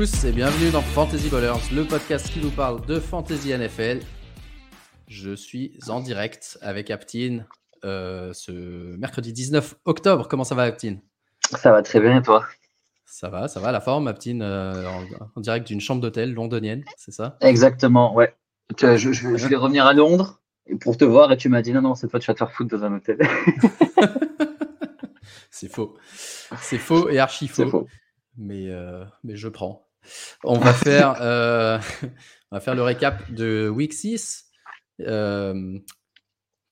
Tous et bienvenue dans Fantasy Ballers, le podcast qui vous parle de Fantasy NFL. Je suis en direct avec Aptine euh, ce mercredi 19 octobre. Comment ça va, Aptine? Ça va très bien et toi? Ça va, ça va. La forme, Aptine, euh, en, direct d'une chambre d'hôtel londonienne, c'est ça? Exactement, ouais. Je, je, je, vais revenir à Londres pour te voir et tu m'as dit non, non, cette fois tu vas te faire foutre dans un hôtel. c'est faux. C'est faux et archi faux. Mais, euh, mais je prends. On va faire, euh, on va faire le récap de Week 6. Euh,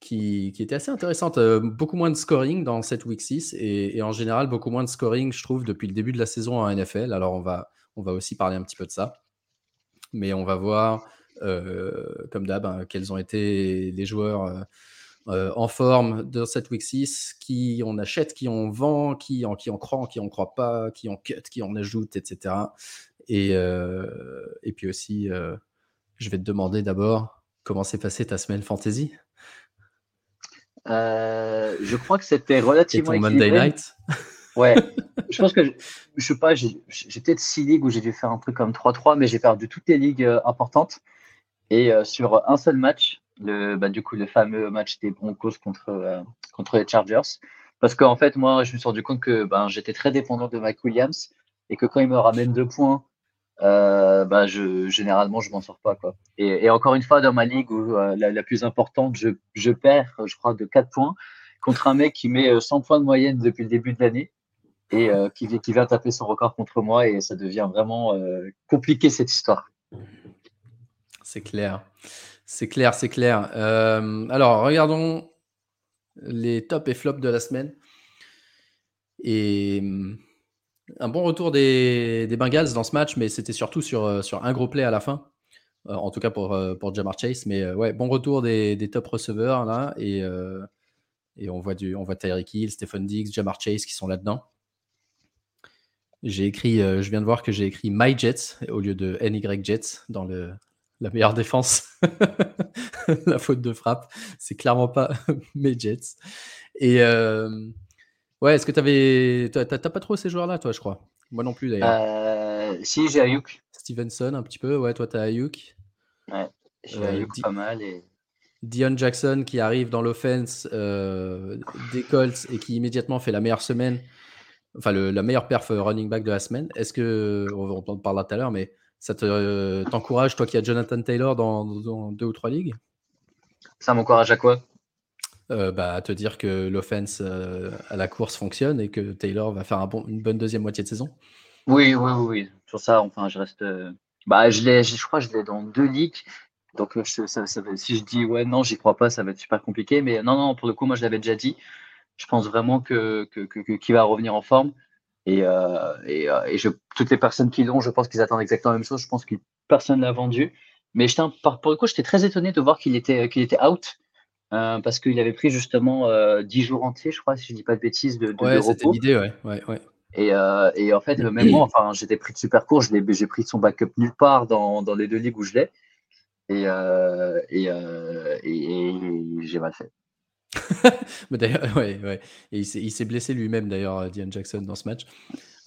qui, qui, était assez intéressante. beaucoup moins de scoring dans cette week 6 et, en général beaucoup moins de scoring, je trouve, depuis le début de la saison en NFL. Alors on va, on va aussi parler un petit peu de ça. Mais on va voir euh, comme d'hab, hein, quels ont été les joueurs euh, euh, en forme dans cette week 6, qui on achète, qui on vend, qui en, qui en croit, qui en croit pas, qui en cut, qui en ajoute, etc. Et, et puis aussi, je vais te demander d'abord comment s'est passée ta semaine fantasy. je crois que c'était relativement. Et ton Monday night Ouais, je pense que je, je sais pas, j'ai peut-être 6 ligues où j'ai dû faire un truc comme 3-3, mais j'ai perdu toutes les ligues importantes. Et euh, sur un seul match, le, bah, du coup, le fameux match des Broncos contre, euh, contre les Chargers. Parce qu'en fait, moi, je me suis rendu compte que ben, j'étais très dépendant de Mike Williams et que quand il me ramène deux points, euh, bah, je, généralement, je m'en sors pas. Quoi. Et, encore une fois, dans ma ligue euh, la, plus importante, je, je, perds, je crois, de 4 points contre un mec qui met 100 points de moyenne depuis le début de l'année et euh, qui, qui vient taper son record contre moi. Et ça devient vraiment compliqué cette histoire. C'est clair. C'est clair, c'est clair. Euh, alors, regardons les tops et flops de la semaine. Et un bon retour des, Bengals dans ce match, mais c'était surtout sur, euh, un gros play à la fin. Euh, en tout cas pour, pour Jamar Chase. Mais ouais, bon retour des, top receveurs là. Et, on voit, du, on voit Tyreek Hill, Stephen Diggs, Jamar Chase qui sont là-dedans. J'ai écrit, je viens de voir que j'ai écrit My Jets au lieu de NY Jets dans la meilleure défense, la faute de frappe. C'est clairement pas mes Jets. Et euh, ouais, est-ce que tu avais. T'as pas trop ces joueurs-là, toi, je crois? Moi non plus, d'ailleurs. Euh, si, j'ai Ayuk. Stevenson, un petit peu. Ouais, toi, t'as Ayuk. Ouais, j'ai euh, Ayuk pas mal. Et... Dion Jackson qui arrive dans l'offense des Colts et qui immédiatement fait la meilleure semaine, enfin le, la meilleure perf running back de la semaine. Est-ce que, on en parlera tout à l'heure, mais ça euh, t'encourage, toi qui as Jonathan Taylor dans, deux ou trois ligues? Ça m'encourage à quoi? Euh, bah, À te dire que l'offense euh, à la course fonctionne et que Taylor va faire un bon, une bonne deuxième moitié de saison Oui, oui, oui. Sur ça, enfin, je reste. Bah, je, l'ai, je crois que je l'ai dans deux ligues. Donc, si je dis ouais, non, j'y crois pas, ça va être super compliqué. Mais non, non, pour le coup, moi, je l'avais déjà dit. Je pense vraiment que, qu'il va revenir en forme. Et, euh, et, euh, toutes les personnes qui l'ont, je pense qu'ils attendent exactement la même chose. Je pense que personne l'a vendu. Mais pour le coup, j'étais très étonné de voir qu'il était, qu'il était out. Euh, parce qu'il avait pris justement euh, 10 jours entiers, je crois, si je dis pas de bêtises, de, de, ouais, c'était l'idée, ouais. ouais, ouais. Et, euh, et, en fait, même moi, enfin, j'étais pris de super court, j'ai pris son backup nulle part dans, dans les deux ligues où je l'ai. Et, euh, et, et, et j'ai mal fait. d'ailleurs, ouais, ouais. Et il s'est blessé lui-même, d'ailleurs, euh, Dion Jackson, dans ce match.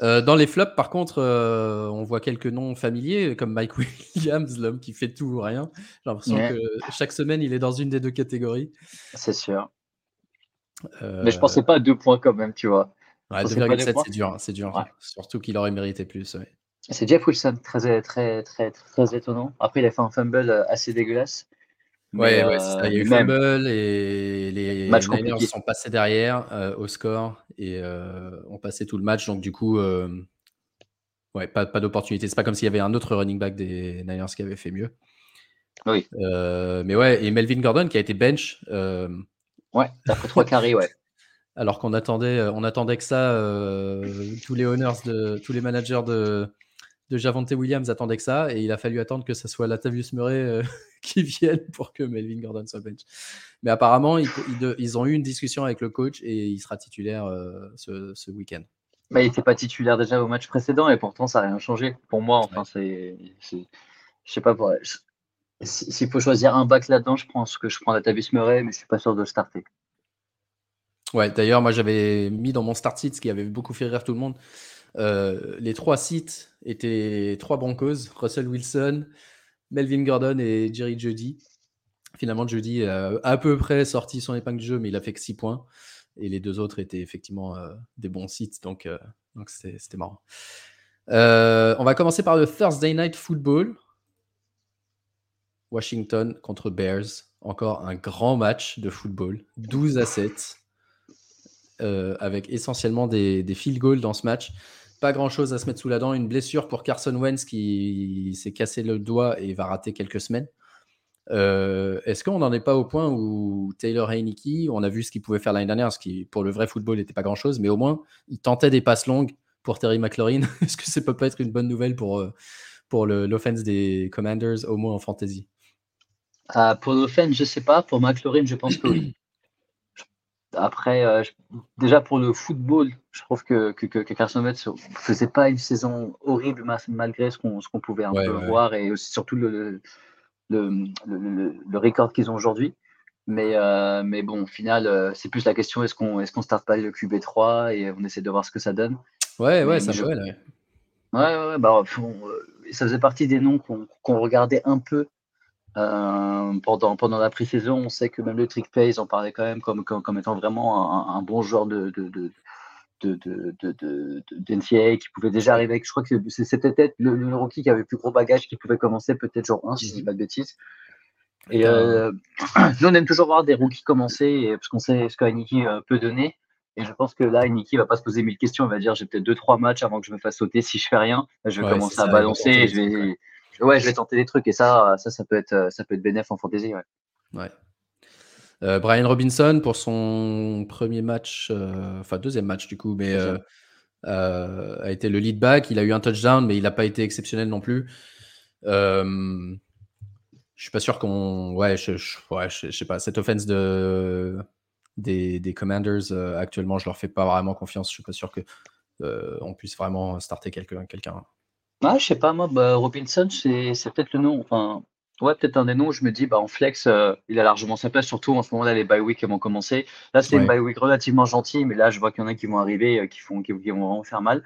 Euh, dans les flops, par contre, euh, on voit quelques noms familiers, comme Mike Williams, l'homme qui fait tout ou rien. J'ai l'impression que chaque semaine, il est dans une des deux catégories. C'est sûr. Mais je pensais pas à deux points quand même, tu vois. Ouais, 2,7, c'est dur, hein, c'est dur. Surtout qu'il aurait mérité plus. C'est Jeff Wilson, très, très, très, très étonnant. Après, il a fait un fumble assez dégueulasse. Ouais, ouais ça. Il y a eu euh, fumble et les Niners sont passés derrière euh, au score et euh, ont passé tout le match. Donc, du coup, ouais, pas, pas d'opportunité. C'est pas comme s'il y avait un autre running back des Niners qui avait fait mieux. Oui. mais ouais, et Melvin Gordon qui a été bench. ouais, après trois carrés, ouais. Alors qu'on attendait, on attendait que ça, tous les owners de tous les managers de, de Javante Williams attendaient que ça, et il a fallu attendre que ce soit Latavius Murray euh, qui vienne pour que Melvin Gordon soit bench. Mais apparemment, ils, ont eu une discussion avec le coach et il sera titulaire euh, ce, week-end. Mais il n'était pas titulaire déjà au match précédent et pourtant ça n'a rien changé. Pour moi, enfin, c'est. Je sais pas, pour... s'il faut choisir un back là-dedans, je pense que je prends Latavius Murray, mais je suis pas sûr de le starter. Ouais, d'ailleurs, moi j'avais mis dans mon start ce qui avait beaucoup fait rire tout le monde, les trois sites étaient trois broncos Russell Wilson, Melvin Gordon et Jerry Jeudy. Finalement, Jeudy a à peu près sorti son épingle du jeu, mais il a fait que 6 points. Et les deux autres étaient effectivement des bons sites, donc donc c'était marrant. on va commencer par le Thursday Night Football. Washington contre Bears. Encore un grand match de football. 12 à 7. Euh, avec essentiellement des, field goals dans ce match. Pas grand chose à se mettre sous la dent. Une blessure pour Carson Wentz qui s'est cassé le doigt et va rater quelques semaines. Euh, est-ce qu'on n'en est pas au point où Taylor Heineke, on a vu ce qu'il pouvait faire l'année dernière, ce qui pour le vrai football n'était pas grand chose, mais au moins il tentait des passes longues pour Terry McLaurin. Est-ce que ça peut pas être une bonne nouvelle pour, euh, pour l'offense des Commanders, au moins en fantasy? Ah, pour l'offense, je sais pas. Pour McLaurin, je pense que oui. Après, euh, déjà pour le football, je trouve que, que, que Carson Wentz ne faisait pas une saison horrible malgré ce qu'on pouvait un peu voir et surtout le, le, le, le record qu'ils ont aujourd'hui. Mais, euh, mais bon, au final, euh, c'est plus la question est-ce qu'on est qu'on starte pas le QB3 et on essaie de voir ce que ça donne. Ouais, ouais, ça je... ouais. Ouais, ouais, bah, ça faisait partie des noms qu'on regardait un peu euh, pendant, pendant la pré-saison, on sait que même le Trick Pace en parlait quand même comme, comme, étant vraiment un, bon joueur de, de, de de, de, qui pouvait déjà arriver avec, je crois que c'était peut-être le, rookie qui avait le plus gros bagage qui pouvait commencer peut-être genre 1 si je dis pas de bêtises. Et euh, nous on aime toujours voir des rookies commencer parce qu'on sait ce qu'Aniki euh, peut donner. Et je pense que là, Niki va pas se poser mille questions. Il va dire j'ai peut-être deux trois matchs avant que je me fasse sauter. Si je fais rien, je vais commencer à balancer. Et je vais, ouais, je vais tenter des trucs et ça, ça, ça peut être, ça peut être bénéf en fantasy. Ouais. ouais. Euh, Brian Robinson pour son premier match, euh, enfin deuxième match du coup, mais euh, a été le lead back. Il a eu un touchdown, mais il n'a pas été exceptionnel non plus. je suis pas sûr qu'on, ouais, je, ouais, je, sais pas. Cette offense de des, des Commanders actuellement, je leur fais pas vraiment confiance. Je suis pas sûr que on puisse vraiment starter quelqu'un. quelqu'un. Ah, je sais pas, moi, bah, Robinson, c'est peut-être le nom. Enfin, ouais, peut-être un des noms où je me dis, bah, en flex, euh, il a largement sa place, surtout en ce moment-là, les bye week vont commencer. Là, c'est une bye week relativement gentille, mais là, je vois qu'il y en a qui vont arriver, euh, qui, font, qui, vont vraiment faire mal.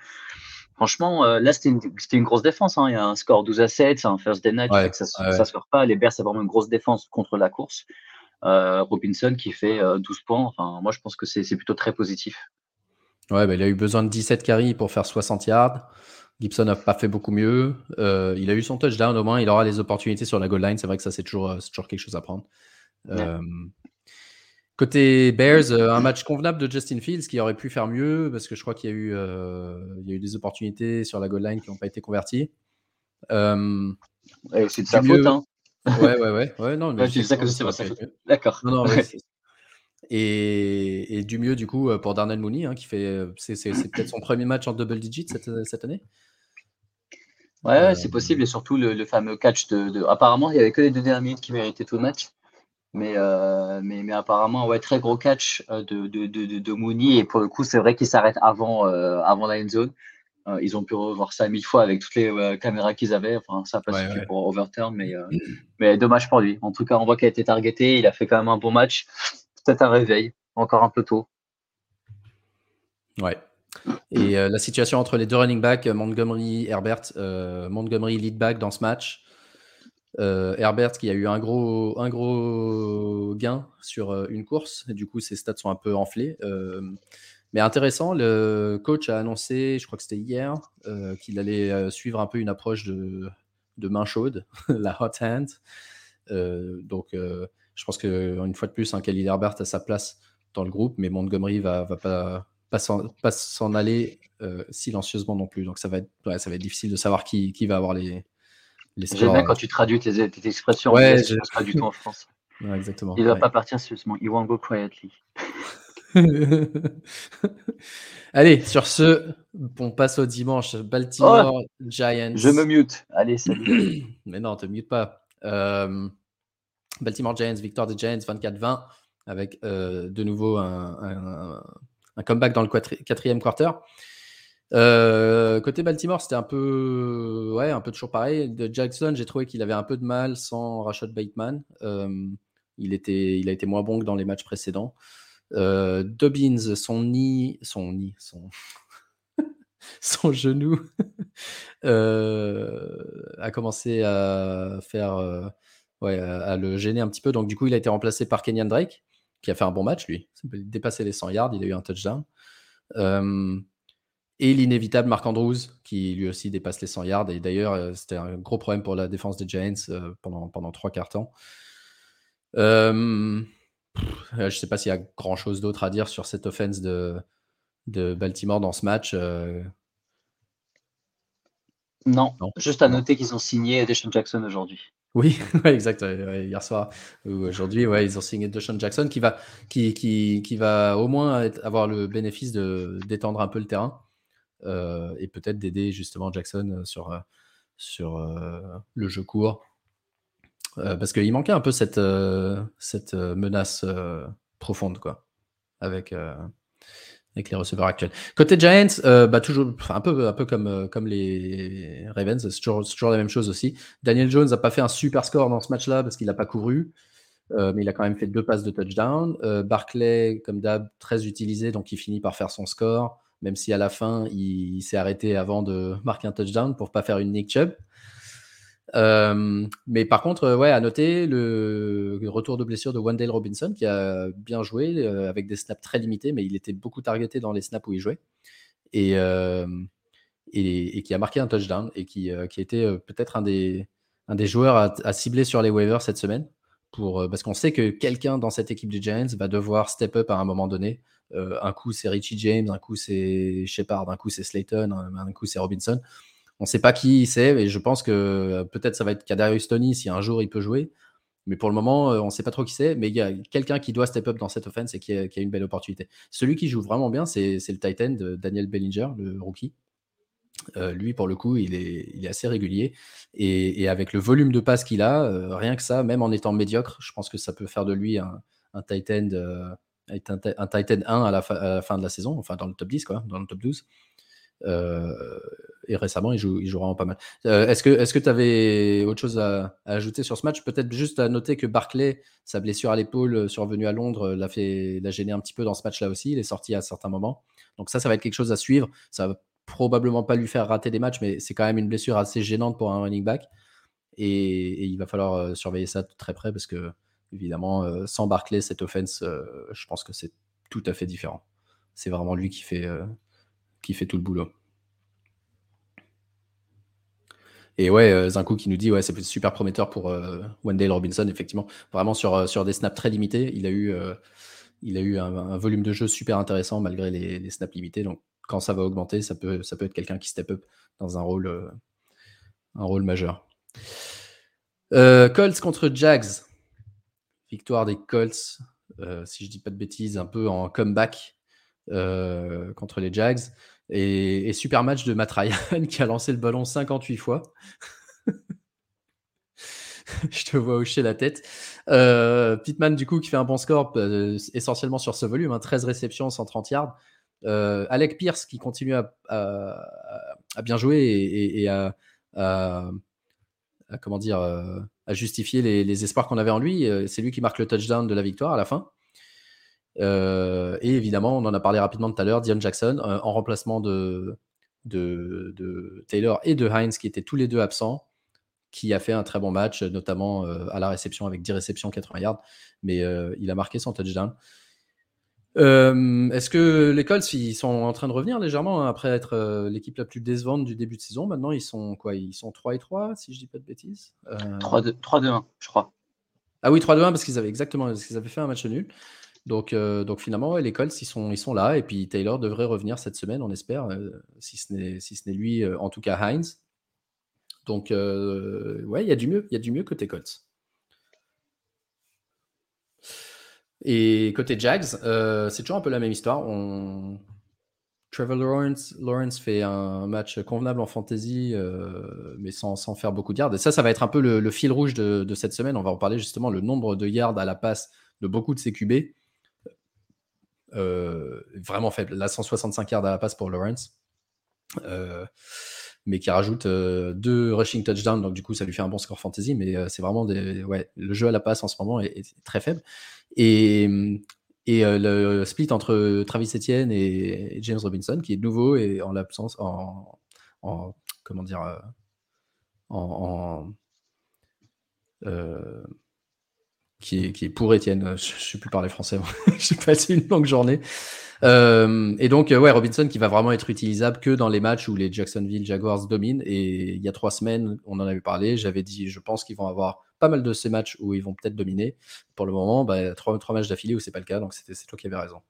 Franchement, euh, là, c'était une, une, grosse défense. Hein. Il y a un score 12 à 7, c'est un first day night, ça ne sort pas. Les Bears, c'est vraiment une grosse défense contre la course. Robinson qui fait 12 points. Enfin, moi, je pense que c'est plutôt très positif. Ouais, bah, il a eu besoin de 17 carries pour faire 60 yards. Gibson n'a pas fait beaucoup mieux. Euh, il a eu son touchdown au moins. Il aura des opportunités sur la goal line. C'est vrai que ça, c'est toujours, euh, toujours quelque chose à prendre. Euh, côté Bears, un match convenable de Justin Fields qui aurait pu faire mieux parce que je crois qu'il y, a eu, il y a eu des opportunités sur la goal line qui n'ont pas été converties. c'est de sa faute. Hein. Ouais, ouais, ouais. ouais non, mais c'est ça que c'est D'accord. Non, non, et, et, du mieux, du coup, pour Darnell Mooney, hein, qui fait. C'est peut-être son premier match en double digit cette, cette année. Ouais, c'est possible. Et surtout, le, fameux catch de, Apparemment, il n'y avait que les deux derniers qui méritaient tout le match. Mais, euh, mais, mais, apparemment, ouais, très gros catch euh, de, de, de, de Mooney. Et pour le coup, c'est vrai qu'il s'arrête avant, euh, avant la end zone. ils ont pu revoir ça mille fois avec toutes les caméras qu'ils avaient. Enfin, ça passe pour overturn, mais, mais dommage pour lui. En tout cas, on voit qu'il a été targeté. Il a fait quand même un bon match. Peut-être un réveil, encore un peu tôt. Ouais. Et euh, la situation entre les deux running backs, Montgomery, Herbert, euh, Montgomery lead back dans ce match. Euh, Herbert qui a eu un gros, un gros gain sur une course, du coup ses stats sont un peu enflés. mais intéressant, le coach a annoncé, je crois que c'était hier, qu'il allait suivre un peu une approche de, de main chaude, la hot hand. donc je pense qu'une fois de plus, un hein, Khalil Herbert a sa place dans le groupe, mais Montgomery va, va pas pas s'en aller euh, silencieusement non plus. Donc ça va être, ça va être difficile de savoir qui, qui va avoir les, les J'aime bien quand tu traduis tes, tes expressions. Ouais, je... pas du tout en France. exactement. Il ne va pas partir sérieusement. Il won't go quietly. Allez, sur ce, on passe au dimanche. Baltimore oh, Giants. Je me mute. Allez, salut. Mais non, te mute pas. Euh, Baltimore Giants, victoire des Giants 24-20, avec euh, de nouveau un, un comeback dans le quatrième quarter. Euh, côté Baltimore, c'était un peu, ouais, un peu toujours pareil. De Jackson, j'ai trouvé qu'il avait un peu de mal sans Rashad Bateman. Euh, il, était, il a été moins bon que dans les matchs précédents. Euh, Dobbins, son nid, son nid, son, son genou a commencé à faire, ouais, le gêner un petit peu. Donc du coup, il a été remplacé par Kenyan Drake, qui a fait un bon match lui. Il a dépassé les 100 yards, il a eu un touchdown. et l'inévitable Marc Andrews, qui lui aussi dépasse les 100 yards. Et d'ailleurs, c'était un gros problème pour la défense des Giants pendant, pendant trois quarts temps. je ne sais pas s'il y a grand chose d'autre à dire sur cette offense de, de Baltimore dans ce match. Non, juste à noter qu'ils ont signé Deshaun Jackson aujourd'hui. Oui, exact. hier soir ou aujourd'hui, ouais, ils ont signé Deshaun Jackson qui va, au moins avoir le bénéfice de d'étendre un peu le terrain euh, et peut-être d'aider justement Jackson sur, euh, sur euh, le jeu court. parce qu'il manquait un peu cette, cette menace profonde, quoi, avec, avec les receveurs actuels. Côté Giants, euh, bah toujours, un peu, un peu comme, euh, comme les Ravens, c'est toujours, la même chose aussi. Daniel Jones n'a pas fait un super score dans ce match-là parce qu'il n'a pas couru, euh, mais il a quand même fait deux passes de touchdown. Barclay, comme d'hab, très utilisé, donc il finit par faire son score, même si à la fin, il, il s'est arrêté avant de marquer un touchdown pour pas faire une Nick Chubb. Euh, mais par contre, ouais, à noter le retour de blessure de Wendell Robinson qui a bien joué euh, avec des snaps très limités, mais il était beaucoup targeté dans les snaps où il jouait et, euh, et, qui a marqué un touchdown et qui, qui été peut-être un des, un des joueurs à, cibler sur les waivers cette semaine. Pour, parce qu'on sait que quelqu'un dans cette équipe des Giants va devoir step up à un moment donné. un coup c'est Richie James, un coup c'est Shepard, un coup c'est Slayton, un coup c'est Robinson. On ne sait pas qui c'est, et je pense que euh, peut-être ça va être Kadarius Tony si un jour il peut jouer. Mais pour le moment, euh, on ne sait pas trop qui c'est. Mais il y a quelqu'un qui doit step up dans cette offense et qui a, une belle opportunité. Celui qui joue vraiment bien, c'est le Titan de Daniel Bellinger, le rookie. Euh, lui, pour le coup, il est, assez régulier. Et, avec le volume de passes qu'il a, rien que ça, même en étant médiocre, je pense que ça peut faire de lui un, un Titan, un, Titan 1 à la, à la, fin de la saison, enfin dans le top 10, quoi, dans le top 12. Euh, et récemment, il joue, il vraiment pas mal. Euh, est-ce que tu avais autre chose à, ajouter sur ce match? Peut-être juste à noter que Barclay, sa blessure à l'épaule euh, survenue à Londres, l'a fait l'a gêné un petit peu dans ce match-là aussi. Il est sorti à certains moments. Donc ça, ça va être quelque chose à suivre. Ça va probablement pas lui faire rater des matchs, mais c'est quand même une blessure assez gênante pour un running back. Et, il va falloir surveiller ça très près parce que, évidemment, sans Barclay, cette offense, je pense que c'est tout à fait différent. C'est vraiment lui qui fait, qui fait tout le boulot. Et ouais, euh, Zinkou qui nous dit ouais, c'est super prometteur pour euh, Wendell Robinson, effectivement. Vraiment sur, euh, sur des snaps très limités. Il a eu, il a eu un, volume de jeu super intéressant malgré les, snaps limités. Donc quand ça va augmenter, ça peut, ça peut être quelqu'un qui step up dans un rôle, un rôle majeur. Colts contre Jags. Victoire des Colts, si je dis pas de bêtises, un peu en comeback contre les Jags. Et, super match de Matt qui a lancé le ballon 58 fois. Je te vois hocher la tête. Euh, Pittman, du coup, qui fait un bon score euh, essentiellement sur ce volume, 13 hein, réceptions, 130 yards. Euh, Alec Pierce qui continue à, bien jouer et, à, comment dire, à justifier les espoirs qu'on avait en lui. C'est lui qui marque le touchdown de la victoire à la fin. Euh, et évidemment, on en a parlé rapidement tout à l'heure, Dion Jackson, euh, en remplacement de, de, Taylor et de Heinz, qui étaient tous les deux absents, qui a fait un très bon match, notamment euh, à la réception avec 10 réceptions, 80 yards, mais il a marqué son touchdown. Est-ce que les Colts ils sont en train de revenir légèrement hein, après être l'équipe la plus décevante du début de saison? Maintenant, ils sont quoi? Ils sont 3 et 3, si je dis pas de bêtises? 3-2-1, je crois. Ah oui, 3-2-1 parce qu'ils avaient exactement parce qu'ils avaient fait un match nul. Donc, euh, donc finalement, les Colts, ils sont, ils sont là. Et puis Taylor devrait revenir cette semaine, on espère, euh, si ce n'est lui, euh, en tout cas Heinz. Donc, ouais, il y a du mieux, il y a du mieux côté Colts. Et côté Jags, c'est toujours un peu la même histoire. On... Trevor Lawrence, Lawrence fait un match convenable en fantasy, mais sans, faire beaucoup de yards. Et ça, ça va être un peu le, fil rouge de, cette semaine. On va en parler justement, le nombre de yards à la passe de beaucoup de ces QB. Euh, vraiment faible. La 165 yards à la passe pour Lawrence. Euh, mais qui rajoute euh, deux rushing touchdowns, donc du coup ça lui fait un bon score fantasy, mais c'est vraiment des, ouais, le jeu à la passe en ce moment est, très faible. Et Et le split entre Travis Etienne et James Robinson, qui est nouveau et en l'absence, en, comment dire, en, qui, est, qui est pour Etienne. Je ne sais plus parler français. J'ai passé une longue journée. Euh, et donc, ouais, Robinson qui va vraiment être utilisable que dans les matchs où les Jacksonville Jaguars dominent. Et il y a trois semaines, on en avait parlé. J'avais dit, je pense qu'ils vont avoir pas mal de ces matchs où ils vont peut-être dominer. Pour le moment, bah, trois, trois matchs d'affilée où c'est pas le cas. Donc, c'est toi qui avais raison.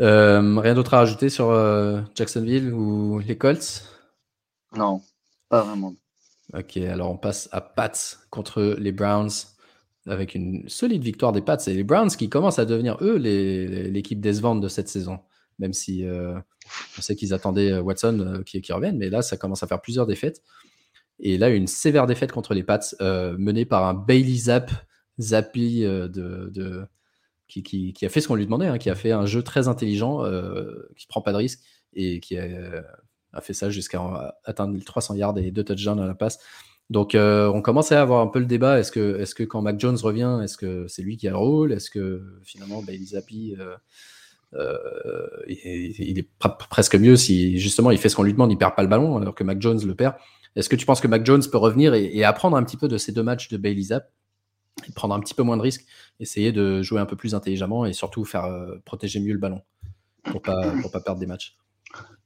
Euh, rien d'autre à rajouter sur euh, Jacksonville ou les Colts? Non, pas vraiment. Ok, alors on passe à Pats contre les Browns avec une solide victoire des Pats et les Browns qui commencent à devenir eux l'équipe décevante de cette saison. Même si euh, on sait qu'ils attendaient euh, Watson euh, qui, revienne, mais là ça commence à faire plusieurs défaites. Et là, une sévère défaite contre les Pats menée par un Bailey Zapp, Zappi de, qui, a fait ce qu'on lui demandait, hein, qui a fait un jeu très intelligent, qui prend pas de risque et qui a fait ça jusqu'à atteindre les 300 yards et deux touchdowns à la passe. Donc, euh, on commence à avoir un peu le débat. Est-ce que, est que quand Mac Jones revient, est-ce que c'est lui qui a le rôle? Est-ce que finalement, Bailey Zappi, euh, euh, il, est presque mieux si justement il fait ce qu'on lui demande, il perd pas le ballon alors que Mac Jones le perd. Est-ce que tu penses que Mac Jones peut revenir et, apprendre un petit peu de ces deux matchs de Bailey Zapp et prendre un petit peu moins de risques, essayer de jouer un peu plus intelligemment et surtout faire protéger mieux le ballon pour pas pour pas perdre des matchs?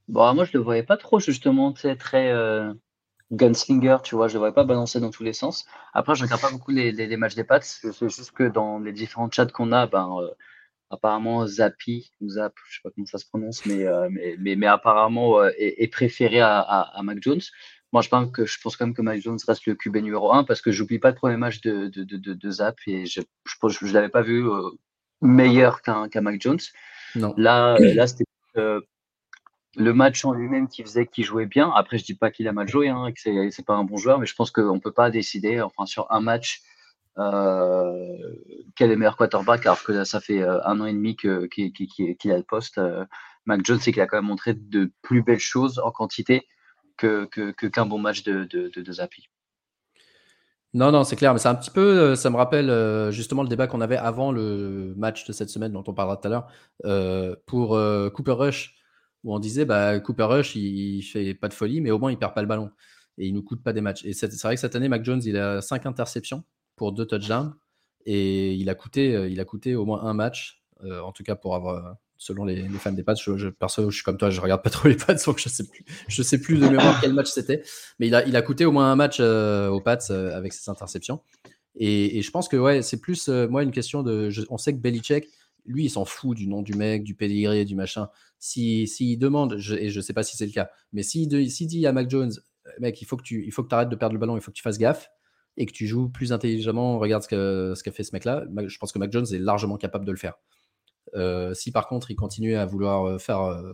Bon, moi je le voyais pas trop justement, très gunslinger, tu vois, je ne devrais pas balancer dans tous les sens. Après, je ne regarde pas beaucoup les, les, matchs des Pats. Sais juste que dans les différents chats qu'on a, ben, euh, apparemment Zappy, ou Zap, je sais pas comment ça se prononce, mais, euh, mais, mais, mais, apparemment euh, est, préféré à, à, Mac Jones. Moi, je pense, que, je pense quand même que Mac Jones reste le QB numéro 1 parce que j'oublie pas le premier match de, de, de, de Zap et je ne je, je, l'avais pas vu meilleur qu'un Mac Jones. Non. Là, là c'était le match en lui-même qui faisait qu'il jouait bien. Après, je dis pas qu'il a mal joué, hein, que c'est, c'est pas un bon joueur, mais je pense qu'on peut pas décider, enfin, sur un match, euh, quel est le meilleur quarterback, alors que ça fait euh, un an et demi qu'il, a le poste. Euh, Mac Jones, c'est qu'il a quand même montré de plus belles choses en quantité que, qu'un bon match de, Zappi. Non, non, c'est clair, mais c'est un petit peu, ça me rappelle justement le débat qu'on avait avant le match de cette semaine dont on parlera tout à l'heure pour Cooper Rush où on disait bah, Cooper Rush, il, fait pas de folie, mais au moins il perd pas le ballon et il nous coûte pas des matchs. Et c'est vrai que cette année, Mac Jones, il a 5 interceptions pour 2 touchdowns et il a coûté, euh, il a coûté au moins un match, euh, en tout cas pour avoir, selon les, fans des Pats. Je, perso, je suis comme toi, je regarde pas trop les Pats, donc je sais je sais plus de mémoire quel match c'était, mais il a, coûté au moins un match euh, aux Pats avec ses interceptions. Et, je pense que c'est plus moi une question de. on sait que Belichick, lui, il s'en fout du nom du mec, du pédigré, du machin. S'il si, demande, et je ne sais pas si c'est le cas, mais s'il dit à Mac Jones, euh, mec, il faut que tu il faut que arrêtes de perdre le ballon, il faut que tu fasses gaffe et que tu joues plus intelligemment, regarde ce qu'a ce fait ce mec-là, je pense que Mac Jones est largement capable de le faire. Euh, si par contre il continue à vouloir euh, faire,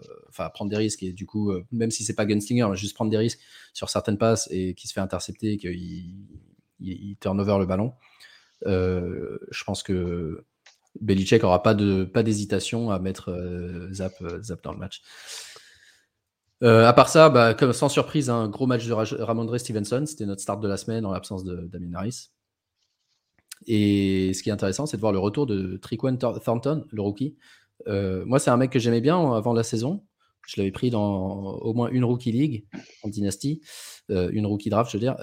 prendre des risques et du coup, même si c'est pas Gunslinger, mais juste prendre des risques sur certaines passes et qui se fait intercepter, qu'il il, il, turn over le ballon, je pense que Belichick n'aura pas pas d'hésitation à mettre euh, Zap, euh, Zap dans le match. Euh, à part ça, bah, comme, sans surprise, un gros match de Ramondre Stevenson. C'était notre start de la semaine en l'absence de Damien Harris. Et ce qui est intéressant, c'est de voir le retour de Triquan Thornton, le rookie. moi, c'est un mec que j'aimais bien avant la saison. Je l'avais pris dans au moins une rookie league en dynastie, une rookie draft, je veux dire.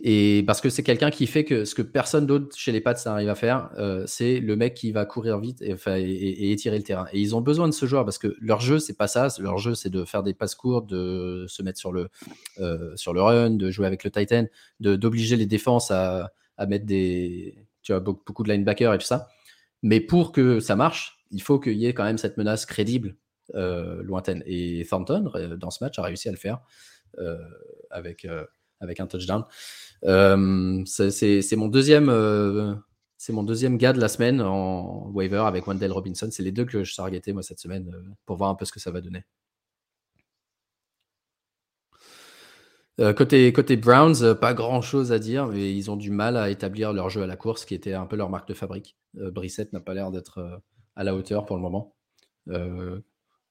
Et parce que c'est quelqu'un qui fait que ce que personne d'autre chez les Pats n'arrive à faire, euh, c'est le mec qui va courir vite et, étirer le terrain. Et ils ont besoin de ce joueur parce que leur jeu, c'est pas ça. Leur jeu, c'est de faire des passes courtes, de se mettre sur le, euh, sur le run, de jouer avec le Titan, d'obliger les défenses à, à, mettre des, tu vois, beaucoup, de linebackers et tout ça. Mais pour que ça marche, il faut qu'il y ait quand même cette menace crédible euh, lointaine. Et Thornton, dans ce match, a réussi à le faire avec, avec un touchdown. Euh, c'est mon deuxième. Euh, c'est mon deuxième gars de la semaine en waiver avec Wendell Robinson. C'est les deux que je targetais moi cette semaine euh, pour voir un peu ce que ça va donner. côté, côté Browns, pas grand chose à dire, mais ils ont du mal à établir leur jeu à la course, qui était un peu leur marque de fabrique. Brissette n'a pas l'air d'être à la hauteur pour le moment.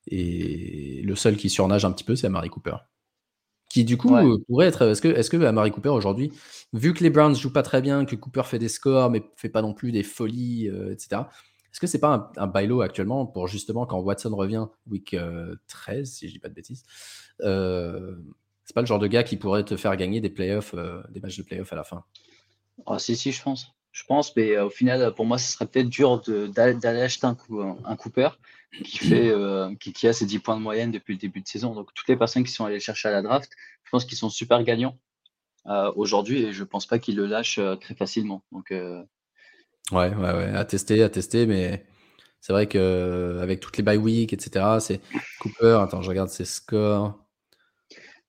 et le seul qui surnage un petit peu, c'est Amari Cooper qui du coup pourrait être. Est-ce que, est-ce que Amari Cooper aujourd'hui, vu que les Browns jouent pas très bien, que Cooper fait des scores mais fait pas non plus des folies, etc. Est-ce que c'est pas un, un bailo actuellement pour justement quand Watson revient week 13, si je dis pas de bêtises, c'est pas le genre de gars qui pourrait te faire gagner des playoffs, des matchs de playoffs à la fin? Ah si si, je pense. Je pense, mais au final, pour moi, ce serait peut-être dur d'aller acheter un, coup, un, Cooper qui, fait, qui, qui, a ses 10 points de moyenne depuis le début de saison. Donc, toutes les personnes qui sont allées chercher à la draft, je pense qu'ils sont super gagnants aujourd'hui et je pense pas qu'ils le lâchent très facilement. Donc, Ouais, ouais, ouais, à tester, à tester, mais c'est vrai que avec toutes les bye week, etc., c'est Cooper. Attends, je regarde ses scores.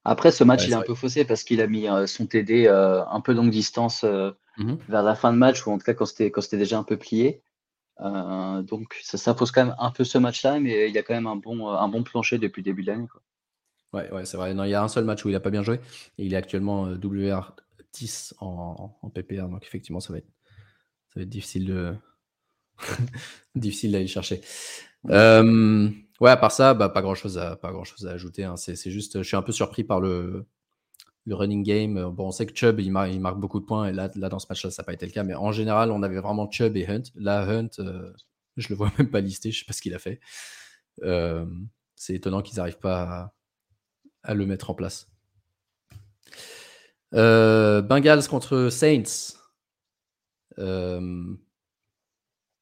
Après, ce match, il est, un peu faussé parce qu'il a mis son TD un peu longue distance mmh vers la fin de match, ou en tout cas quand c'était déjà un peu plié. Donc, ça s'impose quand même un peu ce match-là, mais il y a quand même un bon, un bon plancher depuis le début de l'année. Ouais, ouais c'est vrai. Non, il y a un seul match où il n'a pas bien joué. Et il est actuellement WR10 en, PPR. Donc, effectivement, ça va être va être difficile difficile d'aller chercher. Euh, ouais, à part ça, bah, pas grand chose à grand à ajouter. Hein. C'est juste, je suis un peu surpris par le le running game. Bon, on sait que Chubb il, marque beaucoup de points et là, là dans ce match-là, ça n'a pas été le cas. Mais en général, on avait vraiment Chubb et Hunt. Là, Hunt, euh, je le vois même pas listé. Je sais pas ce qu'il a fait. Euh, c'est étonnant qu'ils n'arrivent pas à, le mettre en place. Bengals contre Saints. Euh,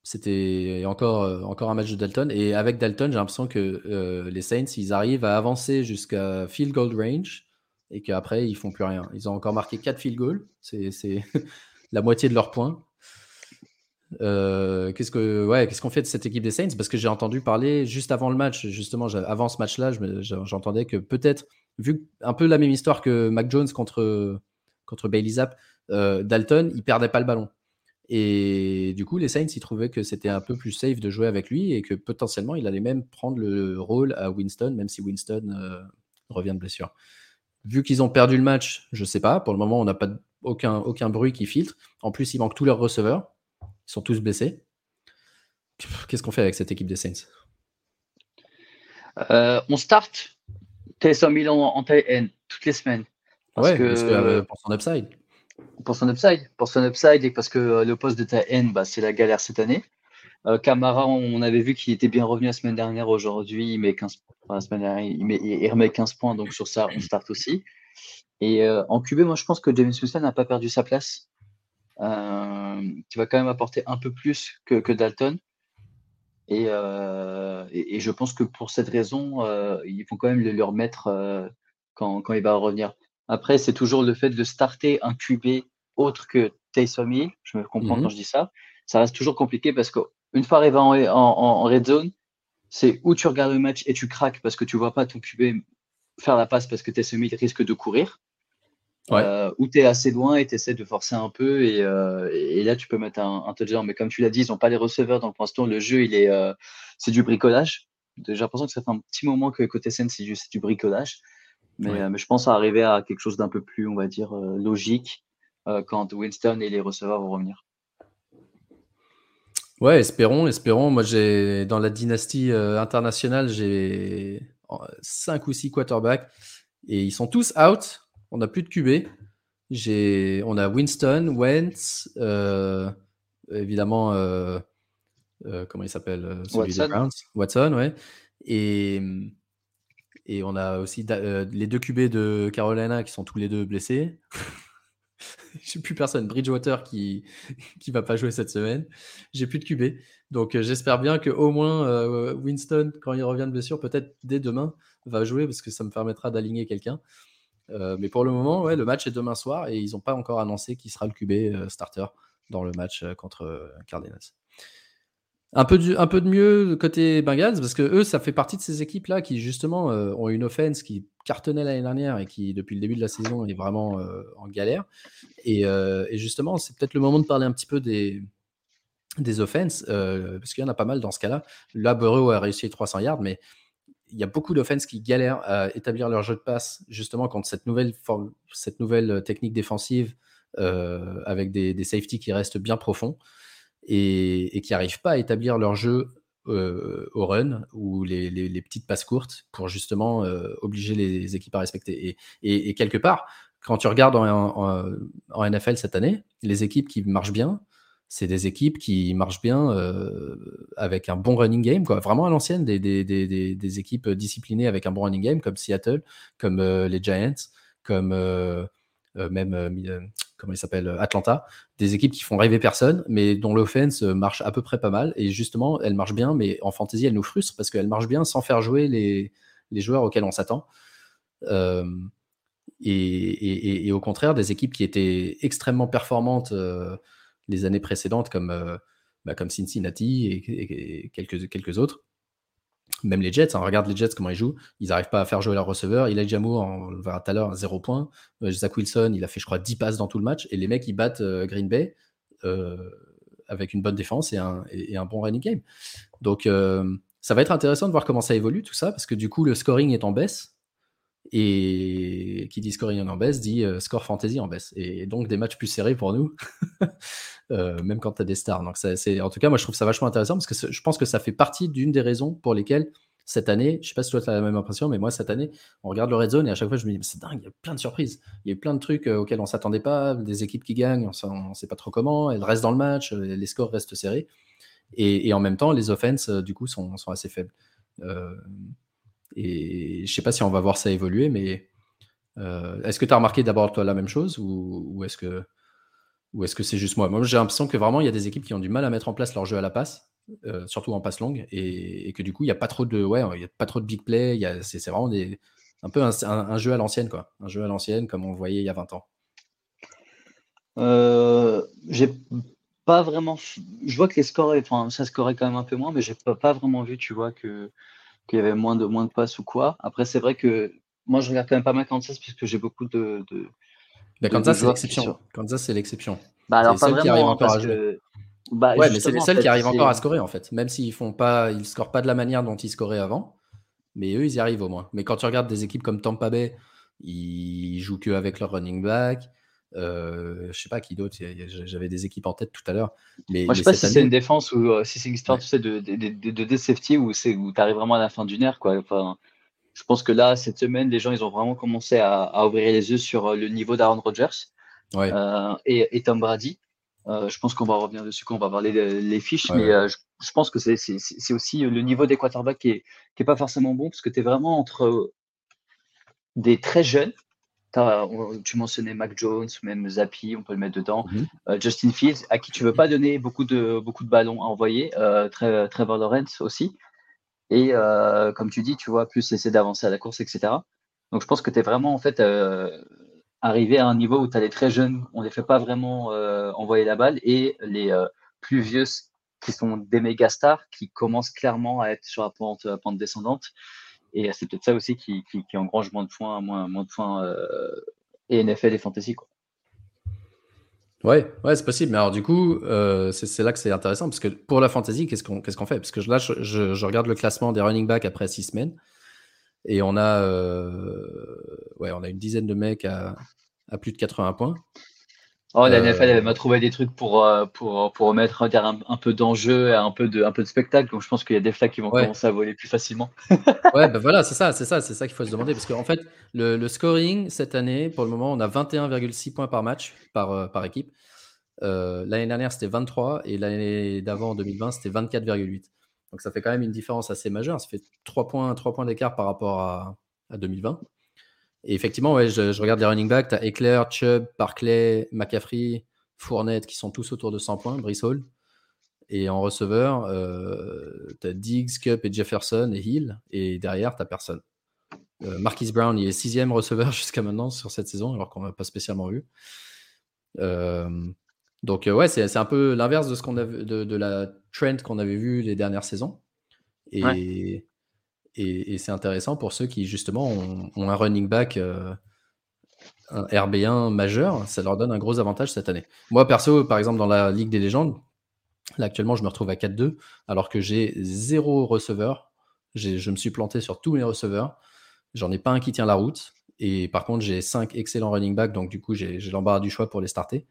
c'était encore, euh, encore un match de Dalton. Et avec Dalton, j'ai l'impression que euh, les Saints, ils arrivent à avancer jusqu'à field goal range et qu'après, ils font plus rien. Ils ont encore marqué 4 field goals. C'est la moitié de leurs points. qu'est-ce que ouais, qu'est-ce qu'on fait de cette équipe des Saints? Parce que j'ai entendu parler juste avant le match, justement, avant ce match-là, j'entendais que peut-être, vu un peu la même histoire que Mac Jones contre contre Bailey Zapp, Dalton, il perdait pas le ballon. Et du coup, les Saints, ils trouvaient que c'était un peu plus safe de jouer avec lui et que potentiellement, il allait même prendre le rôle à Winston, même si Winston euh, revient de blessure. Vu qu'ils ont perdu le match, je sais pas. Pour le moment, on n'a pas aucun, aucun bruit qui filtre. En plus, il manque tous leurs receveurs. Ils sont tous blessés. Qu'est-ce qu'on fait avec cette équipe des Saints? Euh, On start Taysom Milan en, en toutes les semaines. ouais, parce que, euh, pour son upside. Pour son upside, pour son upside et parce que euh, le poste de ta N, bah, c'est la galère cette année. Camara, on avait vu qu'il était bien revenu la semaine dernière. Aujourd'hui, il met 15 la semaine dernière, il, met, il, remet 15 points, donc sur ça, on start aussi. Et euh, en QB, moi, je pense que James Winston n'a pas perdu sa place. Euh, tu vas quand même apporter un peu plus que, que Dalton. Et, et, et, je pense que pour cette raison, il faut quand même le, le remettre quand, quand il va revenir. Après, c'est toujours le fait de starter un QB autre que Taysom Hill. Je me comprends quand mmh je dis ça. Ça reste toujours compliqué parce qu'une fois arrivé en, en, red zone, c'est où tu regardes le match et tu craques parce que tu vois pas ton QB faire la passe parce que Taysom Hill risque de courir. Euh, ou tu es assez loin et tu essaies de forcer un peu et, euh, et, là tu peux mettre un, un touchdown. Mais comme tu l'as dit, ils n'ont pas les receveurs, donc pour l'instant le jeu il est euh, c'est du bricolage. J'ai l'impression que ça fait un petit moment que côté scène c'est du, du bricolage. Euh, mais, je pense à arriver à quelque chose d'un peu plus, on va dire, logique quand Winston et les receveurs vont revenir. Ouais, espérons, espérons. Moi, j'ai dans la dynastie internationale, j'ai 5 ou 6 quarterbacks et ils sont tous out. On n'a plus de QB. J'ai, on a Winston, Wentz, évidemment, comment il s'appelle Watson. Watson, ouais. Et et on a aussi euh, les deux QB de Carolina qui sont tous les deux blessés. J'ai plus personne. Bridgewater qui qui va pas jouer cette semaine. J'ai plus de QB. Donc euh, j'espère bien que au moins euh, Winston, quand il revient de blessure, peut-être dès demain, va jouer parce que ça me permettra d'aligner quelqu'un. mais pour le moment, le match est demain soir et ils n'ont pas encore annoncé qui sera le QB starter dans le match contre Cardinals. Un peu, un peu de mieux côté Bengals, parce que eux, ça fait partie de ces équipes-là qui, justement, euh, ont une offense qui cartonnait l'année dernière et qui, depuis le début de la saison, est vraiment euh, en galère. Euh, et, justement, c'est peut-être le moment de parler un petit peu des, des offenses, parce qu'il y en a pas mal dans ce cas-là. Là, Burrow a réussi 300 yards, mais il y a beaucoup d'offenses qui galèrent à établir leur jeu de passe, justement, quand cette nouvelle, cette nouvelle technique défensive, avec des safeties qui restent bien profonds et, qui n'arrivent pas à établir leur jeu au run ou les, petites passes courtes pour justement obliger les équipes à respecter. Et, quelque part, quand tu regardes en, NFL cette année, les équipes qui marchent bien, c'est des équipes qui marchent bien avec un bon running game, quoi. vraiment à l'ancienne, des, équipes disciplinées avec un bon running game, comme Seattle, comme les Giants, comme même comment il s'appelle, Atlanta, des équipes qui font rêver personne, mais dont l'offense marche à peu près pas mal. Et justement, elle marche bien, mais en fantasy, elle nous frustre parce qu'elle marche bien sans faire jouer les, joueurs auxquels on s'attend. et, au contraire, des équipes qui étaient extrêmement performantes les années précédentes, comme, bah, Cincinnati et, quelques autres, même les Jets, hein, regarde les Jets comment ils jouent, ils n'arrivent pas à faire jouer leur receveur. Il a Jamour, on le verra tout à l'heure, 0 points. Euh, Zach Wilson, il a fait, je crois, 10 passes dans tout le match. Et les mecs, ils battent euh, Green Bay euh, avec une bonne défense et, un bon running game. Donc, ça va être intéressant de voir comment ça évolue, tout ça, parce que du coup, le scoring est en baisse. Et qui dit scoring en baisse dit score fantasy en baisse. Et donc des matchs plus serrés pour nous, même quand tu as des stars. Donc, c'est, en tout cas, moi, je trouve ça vachement intéressant parce que je pense que ça fait partie d'une des raisons pour lesquelles cette année, je sais pas si toi tu as la même impression, mais moi cette année, on regarde le red zone et à chaque fois je me dis, c'est dingue, il y a plein de surprises. Il y a plein de trucs auxquels on s'attendait pas, des équipes qui gagnent, on ne sait pas trop comment, elles restent dans le match, les scores restent serrés. Et, en même temps, les offenses, du coup, sont assez faibles. Et je sais pas si on va voir ça évoluer, mais euh, est-ce que tu as remarqué d'abord toi la même chose ou, est-ce que ou est-ce que c'est juste moi? Moi, j'ai l'impression que vraiment il y a des équipes qui ont du mal à mettre en place leur jeu à la passe, euh, surtout en passe longue, et, que du coup il n'y a pas trop de ouais, il y a pas trop de big play. C'est vraiment un peu un, jeu à l'ancienne quoi, un jeu à l'ancienne comme on le voyait il y a 20 ans. Euh, j'ai pas vraiment. Je vois que les scores, enfin, ça scorait quand même un peu moins, mais j'ai pas, pas vraiment vu, tu vois, que qu'il y avait moins de, moins de passes ou quoi. Après, c'est vrai que moi, je regarde quand même pas mal Kansas puisque j'ai beaucoup de. de, bah, Kansas, c'est l'exception. Kansas, c'est l'exception. Bah, alors, pas vraiment, encore à que... bah, ouais, mais c'est les seuls qui arrivent encore à scorer en fait. Même s'ils font pas, ils scorent pas de la manière dont ils scoraient avant, mais eux, ils y arrivent au moins. Mais quand tu regardes des équipes comme Tampa Bay, ils jouent que avec leur running back. Euh, je sais pas qui d'autre, j'avais des équipes en tête tout à l'heure. Mais, Moi, je sais pas si c'est une défense ou euh, si c'est une histoire tu sais, de, de, de, de safety où tu arrives vraiment à la fin du nerf. Quoi. Enfin, je pense que là, cette semaine, les gens ils ont vraiment commencé à, à ouvrir les yeux sur euh, le niveau d'Aaron Rodgers euh, et, et, Tom Brady. Je pense qu'on va revenir dessus quand on va voir les, les fiches, mais je, je, pense que c'est aussi le niveau des quarterbacks qui est, qui est pas forcément bon parce que tu es vraiment entre des très jeunes tu mentionnais Mac Jones, même Zappi, on peut le mettre dedans. Mhm. Euh, Justin Fields, à qui tu veux pas donner beaucoup de, beaucoup de ballons à envoyer. Euh, Trevor Lawrence aussi. Et euh, comme tu dis, tu vois, plus essayer d'avancer à la course, etc. Donc je pense que tu es vraiment en fait arrivé à un niveau où tu as les très jeunes, on ne les fait pas vraiment envoyer la balle, et les plus vieux qui sont des méga stars qui commencent clairement à être sur la pente, pente descendante. Et c'est peut-être ça aussi qui, qui, engrange moins de points, moins, moins de points euh, et NFL et fantasy. Quoi. Ouais, ouais c'est possible. Mais alors, du coup, euh, c'est là que c'est intéressant parce que pour la fantasy, qu'est-ce qu'on fait? Parce que là, je, je, regarde le classement des running backs après six semaines et on a, euh, ouais, on a une dizaine de mecs à, à plus de 80 points. Oh, la NFL, elle m'a trouvé des trucs pour, euh, pour, pour mettre un, un, peu d'enjeu et un peu de, un peu de spectacle. Donc, je pense qu'il y a des flags qui vont commencer à voler plus facilement. ouais, ben voilà, c'est ça, c'est ça, c'est ça qu'il faut se demander. Parce qu'en fait, le, le, scoring cette année, pour le moment, on a 21,6 points par match par, euh, par équipe. Euh, l'année dernière, c'était 23 et l'année d'avant, en 2020, c'était 24,8. Donc, ça fait quand même une différence assez majeure. Ça fait 3 points, 3 points d'écart par rapport à, à 2020. Et effectivement, ouais, je, regarde les running backs. Tu as Eclair, Chubb, Barclay, McCaffrey, Fournette qui sont tous autour de 100 points, Brice. Et en receveur, euh, tu as Diggs, Cup et Jefferson et Hill. Et derrière, tu personne. Euh, Marquis Brown, il est sixième receveur jusqu'à maintenant sur cette saison, alors qu'on n'a pas spécialement vu. Euh, donc, ouais, c'est un peu l'inverse de, de, la trend qu'on avait vu les dernières saisons. Et, c'est intéressant pour ceux qui, justement, ont, un running back, euh, un RB1 majeur. Ça leur donne un gros avantage cette année. Moi, perso, par exemple, dans la Ligue des légendes, là, actuellement, je me retrouve à 4-2, alors que j'ai zéro receveur. Je me suis planté sur tous mes receveurs. J'en ai pas un qui tient la route. Et par contre, j'ai cinq excellents running backs, donc du coup, j'ai l'embarras du choix pour les starter.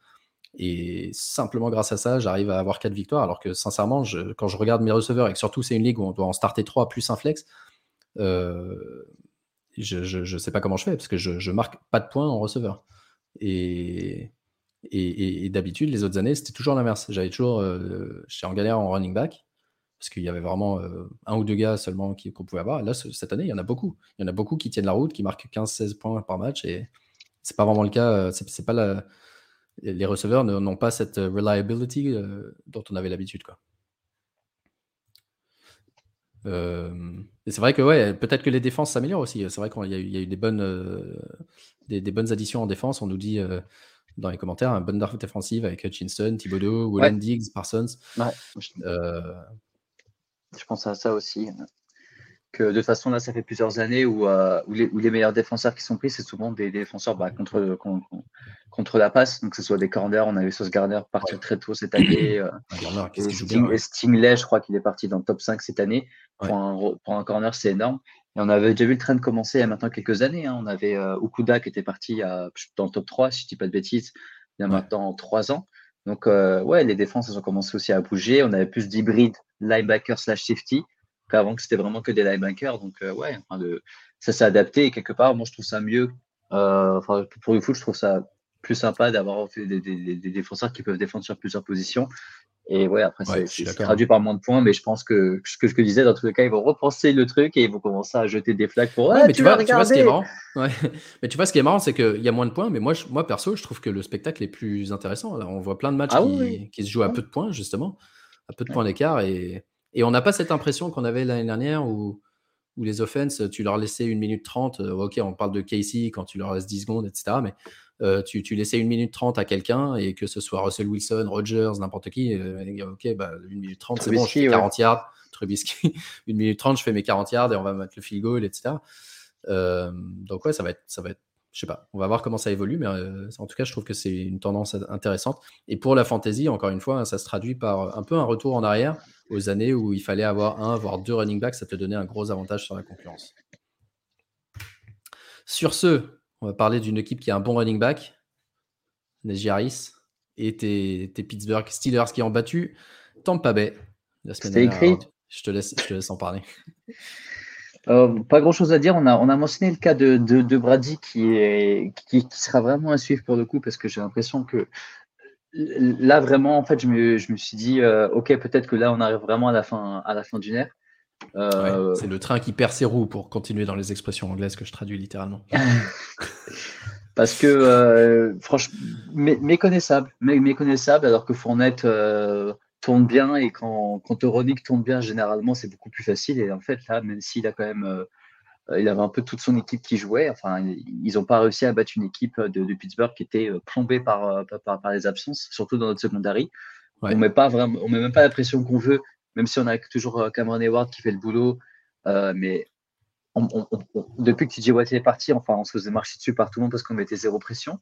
Et simplement grâce à ça, j'arrive à avoir quatre victoires. Alors que sincèrement, quand je regarde mes receveurs, et que surtout c'est une ligue où on doit en starter trois plus un flex, je ne sais pas comment je fais parce que je, je marque pas de points en receveur. Et, d'habitude, les autres années, c'était toujours l'inverse. J'avais toujours, euh, j'étais en galère en running back parce qu'il y avait vraiment euh, un ou deux gars seulement qu'on pouvait avoir. là, cette année, il y en a beaucoup. Il y en a beaucoup qui tiennent la route, qui marquent 15-16 points par match et c'est pas vraiment le cas. Euh, c'est pas les receveurs n'ont pas cette reliability dont on avait l'habitude, quoi. Et c'est vrai que ouais, peut-être que les défenses s'améliorent aussi. C'est vrai qu'il y, y, a eu des bonnes, des, bonnes additions en défense. On nous dit dans les commentaires, un bonne défensive avec Hutchinson, Thibodeau, Willen Diggs, Parsons. Euh, je pense à ça aussi. Que de toute façon, là, ça fait plusieurs années où, euh, où, les, meilleurs défenseurs qui sont pris, c'est souvent des, défenseurs bah, contre, contre, la passe. Donc, que ce soit des corners, on avait Sauce Garner partir très tôt cette année. Euh, et, Stingley, je crois qu'il est parti dans le top 5 cette année. Pour, un, pour un corner, c'est énorme. Et on avait déjà vu le trend commencer il y a maintenant quelques années. Hein. On avait euh, Okuda qui était parti dans le top 3, si je ne dis pas de bêtises, il y a maintenant 3 ans. Donc, euh, ouais, les défenses elles ont commencé aussi à bouger. On avait plus d'hybride linebacker slash safety qu'avant que c'était vraiment que des linebackers. Donc, euh, ouais, ça s'est adapté. Et quelque part, moi, je trouve ça mieux. pour le foot, je trouve ça plus sympa d'avoir des, des, défenseurs qui peuvent défendre sur plusieurs positions et ouais, après, c'est traduit par moins de points, mais je pense que ce que je disais, dans tous les cas, ils vont repenser le truc et ils vont commencer à jeter des flaques pour. Ouais, mais tu, vois, tu vois, ce qui est marrant. mais tu vois, ce qui est marrant, c'est qu'il y a moins de points, mais moi, moi, perso, je trouve que le spectacle est plus intéressant. on voit plein de matchs ah qui, se jouent à peu de points, justement, à peu de points d'écart, et, et on n'a pas cette impression qu'on avait l'année dernière où, où les offenses, tu leur laissais une minute trente. Euh, ok, on parle de Casey quand tu leur laisses 10 secondes, etc. Mais euh, tu, tu, laissais une minute trente à quelqu'un et que ce soit Russell Wilson, Rogers, n'importe qui, euh, ok, bah, une minute trente, c'est bon, je fais 40 yards. Trubisky, une minute trente, je fais mes 40 yards et on va mettre le field goal, etc. Euh, donc, ouais, ça va être, ça va être, je sais pas, on va voir comment ça évolue, mais en tout cas, je trouve que c'est une tendance intéressante. Et pour la fantasy, encore une fois, ça se traduit par un peu un retour en arrière aux années où il fallait avoir un, voire deux running backs, ça te donnait un gros avantage sur la concurrence. Sur ce, on va parler d'une équipe qui a un bon running back, Najee Harris, et tes, Pittsburgh Steelers qui ont battu Tampa Bay la semaine dernière. écrit. Je te, laisse, je te laisse en parler. Euh, pas grand chose à dire. On a, on a mentionné le cas de, de, Brady qui, est, qui, sera vraiment à suivre pour le coup parce que j'ai l'impression que là vraiment en fait je me, je me suis dit euh, ok peut-être que là on arrive vraiment à la fin à la fin d'une ère euh, c'est le train qui perd ses roues pour continuer dans les expressions anglaises que je traduis littéralement. Parce que, franchement, méconnaissable, méconnaissable, alors que Fournette tourne bien et quand, quand tourne bien, généralement, c'est beaucoup plus facile. Et en fait, là, même s'il a quand même. il avait un peu toute son équipe qui jouait. Enfin, ils n'ont pas réussi à battre une équipe de, Pittsburgh qui était plombée par, par, par, les absences, surtout dans notre secondary. On met pas vraiment, on met même pas la pression qu'on veut même si on a toujours euh, Cameron Hayward qui fait le boulot. Euh, mais depuis que TJ Watt est parti, enfin, on se faisait marcher dessus par tout le monde parce qu'on mettait zéro pression.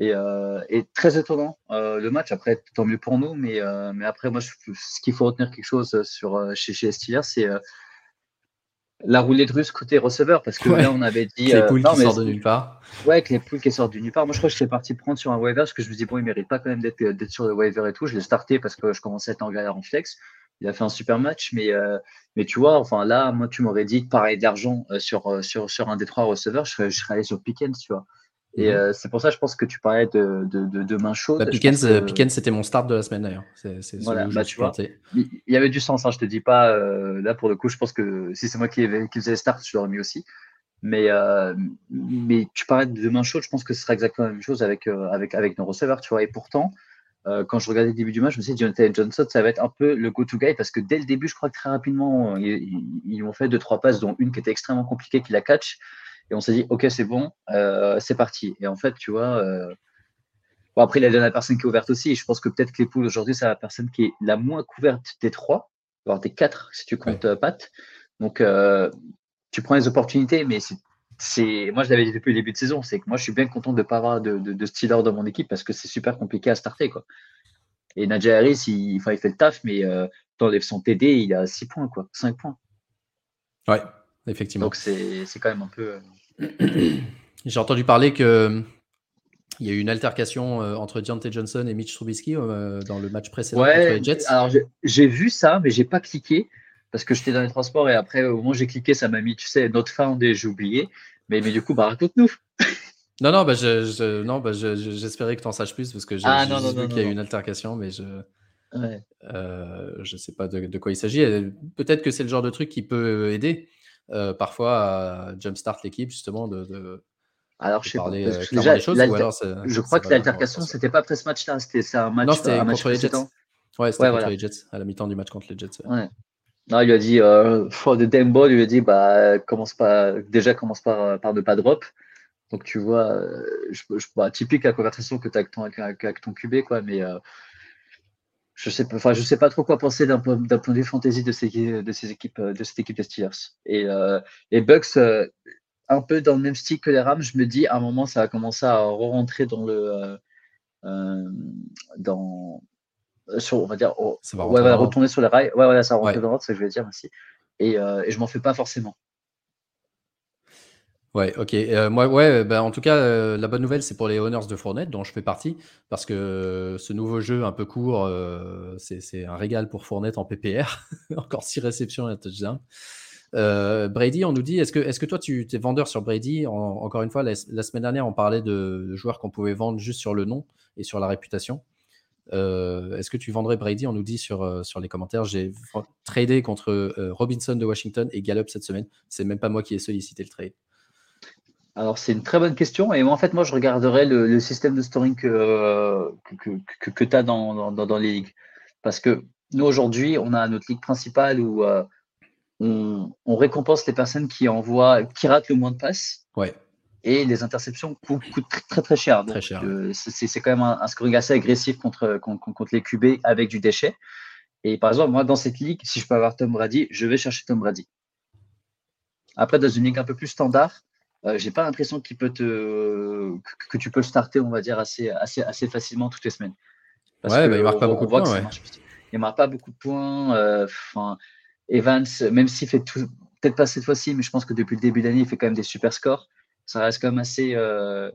Et, euh, très étonnant le match. Après, tant mieux pour nous, mais, mais après, moi, ce qu'il faut retenir quelque chose sur, chez, chez Steelers, c'est la roulette russe côté receveur parce que là on avait dit les poules qui sortent de nulle part. Ouais que les poules qui sortent de nulle part. Moi je crois que je suis parti prendre sur un waiver parce que je me dis bon il mérite pas quand même d'être sur le waiver et tout. Je l'ai starté parce que je commençais à être en galère en flex. Il a fait un super match, mais, euh, mais tu vois, enfin là, moi, tu m'aurais dit pareil d'argent euh, sur, euh, sur, sur un des trois receveurs, je serais, je serais allé sur Pickens, tu vois. Et mhm. c'est pour ça, je pense que tu parlais de, de, de, main chaude. Bah, Pickens, c'était mon start de la semaine d'ailleurs. voilà, bah, tu vois, il y avait du sens, hein, je te dis pas. là, pour le coup, je pense que si c'est moi qui, qui faisais start, je l'aurais mis aussi. Mais, mais tu parlais de main chaude, je pense que ce sera exactement la même chose avec, avec, avec nos receveurs, tu vois. Et pourtant, euh, quand je regardais le début du match, je me suis dit, Jonathan Johnson, ça va être un peu le go-to guy parce que dès le début, je crois que très rapidement, ils, ont fait deux, trois passes, dont une qui était extrêmement compliquée, qui la catch. Et on s'est dit, OK, c'est bon, euh, c'est parti. Et en fait, tu vois, euh... bon, après, il a la personne qui est ouverte aussi. Et je pense que peut-être que les poules aujourd'hui, c'est la personne qui est la moins couverte des trois, voire des quatre, si tu comptes ouais. Pat. Donc, euh, tu prends les opportunités, mais c'est moi je l'avais dit depuis le début de saison, c'est que moi je suis bien content de ne pas avoir de, de, Steeler dans mon équipe parce que c'est super compliqué à starter quoi. Et Nadja Harris, il, il fait le taf, mais euh, dans son TD, il a 6 points quoi, 5 points. Ouais, effectivement. Donc c'est quand même un peu. Euh, J'ai entendu parler que Il y a eu une altercation euh, entre Deontay Johnson et Mitch Trubisky euh, dans le match précédent contre les Jets. Alors j'ai vu ça, mais j'ai pas cliqué parce que j'étais dans les transports et après au moment où j'ai cliqué, ça m'a mis, tu sais, notre fin et j'ai oublié. Mais, mais du coup, bah raconte-nous. Non, non, bah, je, non, bah, j'espérais que tu en saches plus parce que j'ai ah, vu qu'il y a eu une altercation, mais je ne euh, je sais pas de, quoi il s'agit. Peut-être que c'est le genre de truc qui peut aider parfois à jumpstart l'équipe justement de alors, je sais pas. déjà, choses, je crois que l'altercation, c'était pas après ce match-là, c'était un match. Non, c'était contre les Jets. Ouais, c'était contre les Jets, à la mi-temps du match contre les Jets. Ouais. Non, il lui a dit, euh, for the damn ball, il lui a dit, bah, commence pas, déjà, commence par, par ne pas drop. Donc, tu vois, euh, je, je, bah, typique la conversation que tu as avec ton, avec, ton QB, quoi, mais euh, je sais, enfin, je sais pas trop quoi penser d'un point, de vue fantasy de ces, de ces équipes, de cette équipe des Steelers. Et les Bucks, un peu dans le même style que les Rams, je me dis à un moment ça va commencer à re-rentrer dans le euh, euh, dans sur on va dire ça va, retourner sur les rails. Ouais voilà ça va rentrer dans l'ordre, c'est ce que je vais dire aussi. Et, euh, et je m'en fais pas forcément. Ouais, ok. moi, ouais, bah, en tout cas, la bonne nouvelle, c'est pour les Honors de Fournette, dont je fais partie, parce que ce nouveau jeu un peu court, c'est un régal pour Fournette en PPR. Encore six réceptions et un. Euh, Brady, on nous dit, est-ce que, toi, tu es vendeur sur Brady? Encore une fois, la, semaine dernière, on parlait de, joueurs qu'on pouvait vendre juste sur le nom et sur la réputation. Euh, est-ce que tu vendrais Brady? On nous dit sur, euh, sur les commentaires. J'ai tradé contre Robinson de Washington et Gallup cette semaine. C'est même pas moi qui ai sollicité le trade. Alors, c'est une très bonne question. Et moi, en fait, moi, je regarderais le, système de storing que, que, que, tu as dans, dans, dans, les ligues. Parce que nous, aujourd'hui, on a notre ligue principale où on, récompense les personnes qui envoient, qui ratent le moins de passes. Ouais. Et les interceptions coûtent, très, très, cher. très cher. Euh, c'est quand même un, scoring assez agressif contre, contre, les QB avec du déchet. Et par exemple, moi, dans cette ligue, si je peux avoir Tom Brady, je vais chercher Tom Brady. Après, dans une ligue un peu plus standard, euh, j'ai pas l'impression qu'il peut te que, tu peux le starter, on va dire, assez, assez, assez facilement toutes les semaines. Parce ouais, bah, il marque pas beaucoup de points. Il marque pas beaucoup de points. Euh, Evans, même s'il fait tout, peut-être pas cette fois-ci, mais je pense que depuis le début d'année, il fait quand même des super scores. Ça reste quand même assez, euh,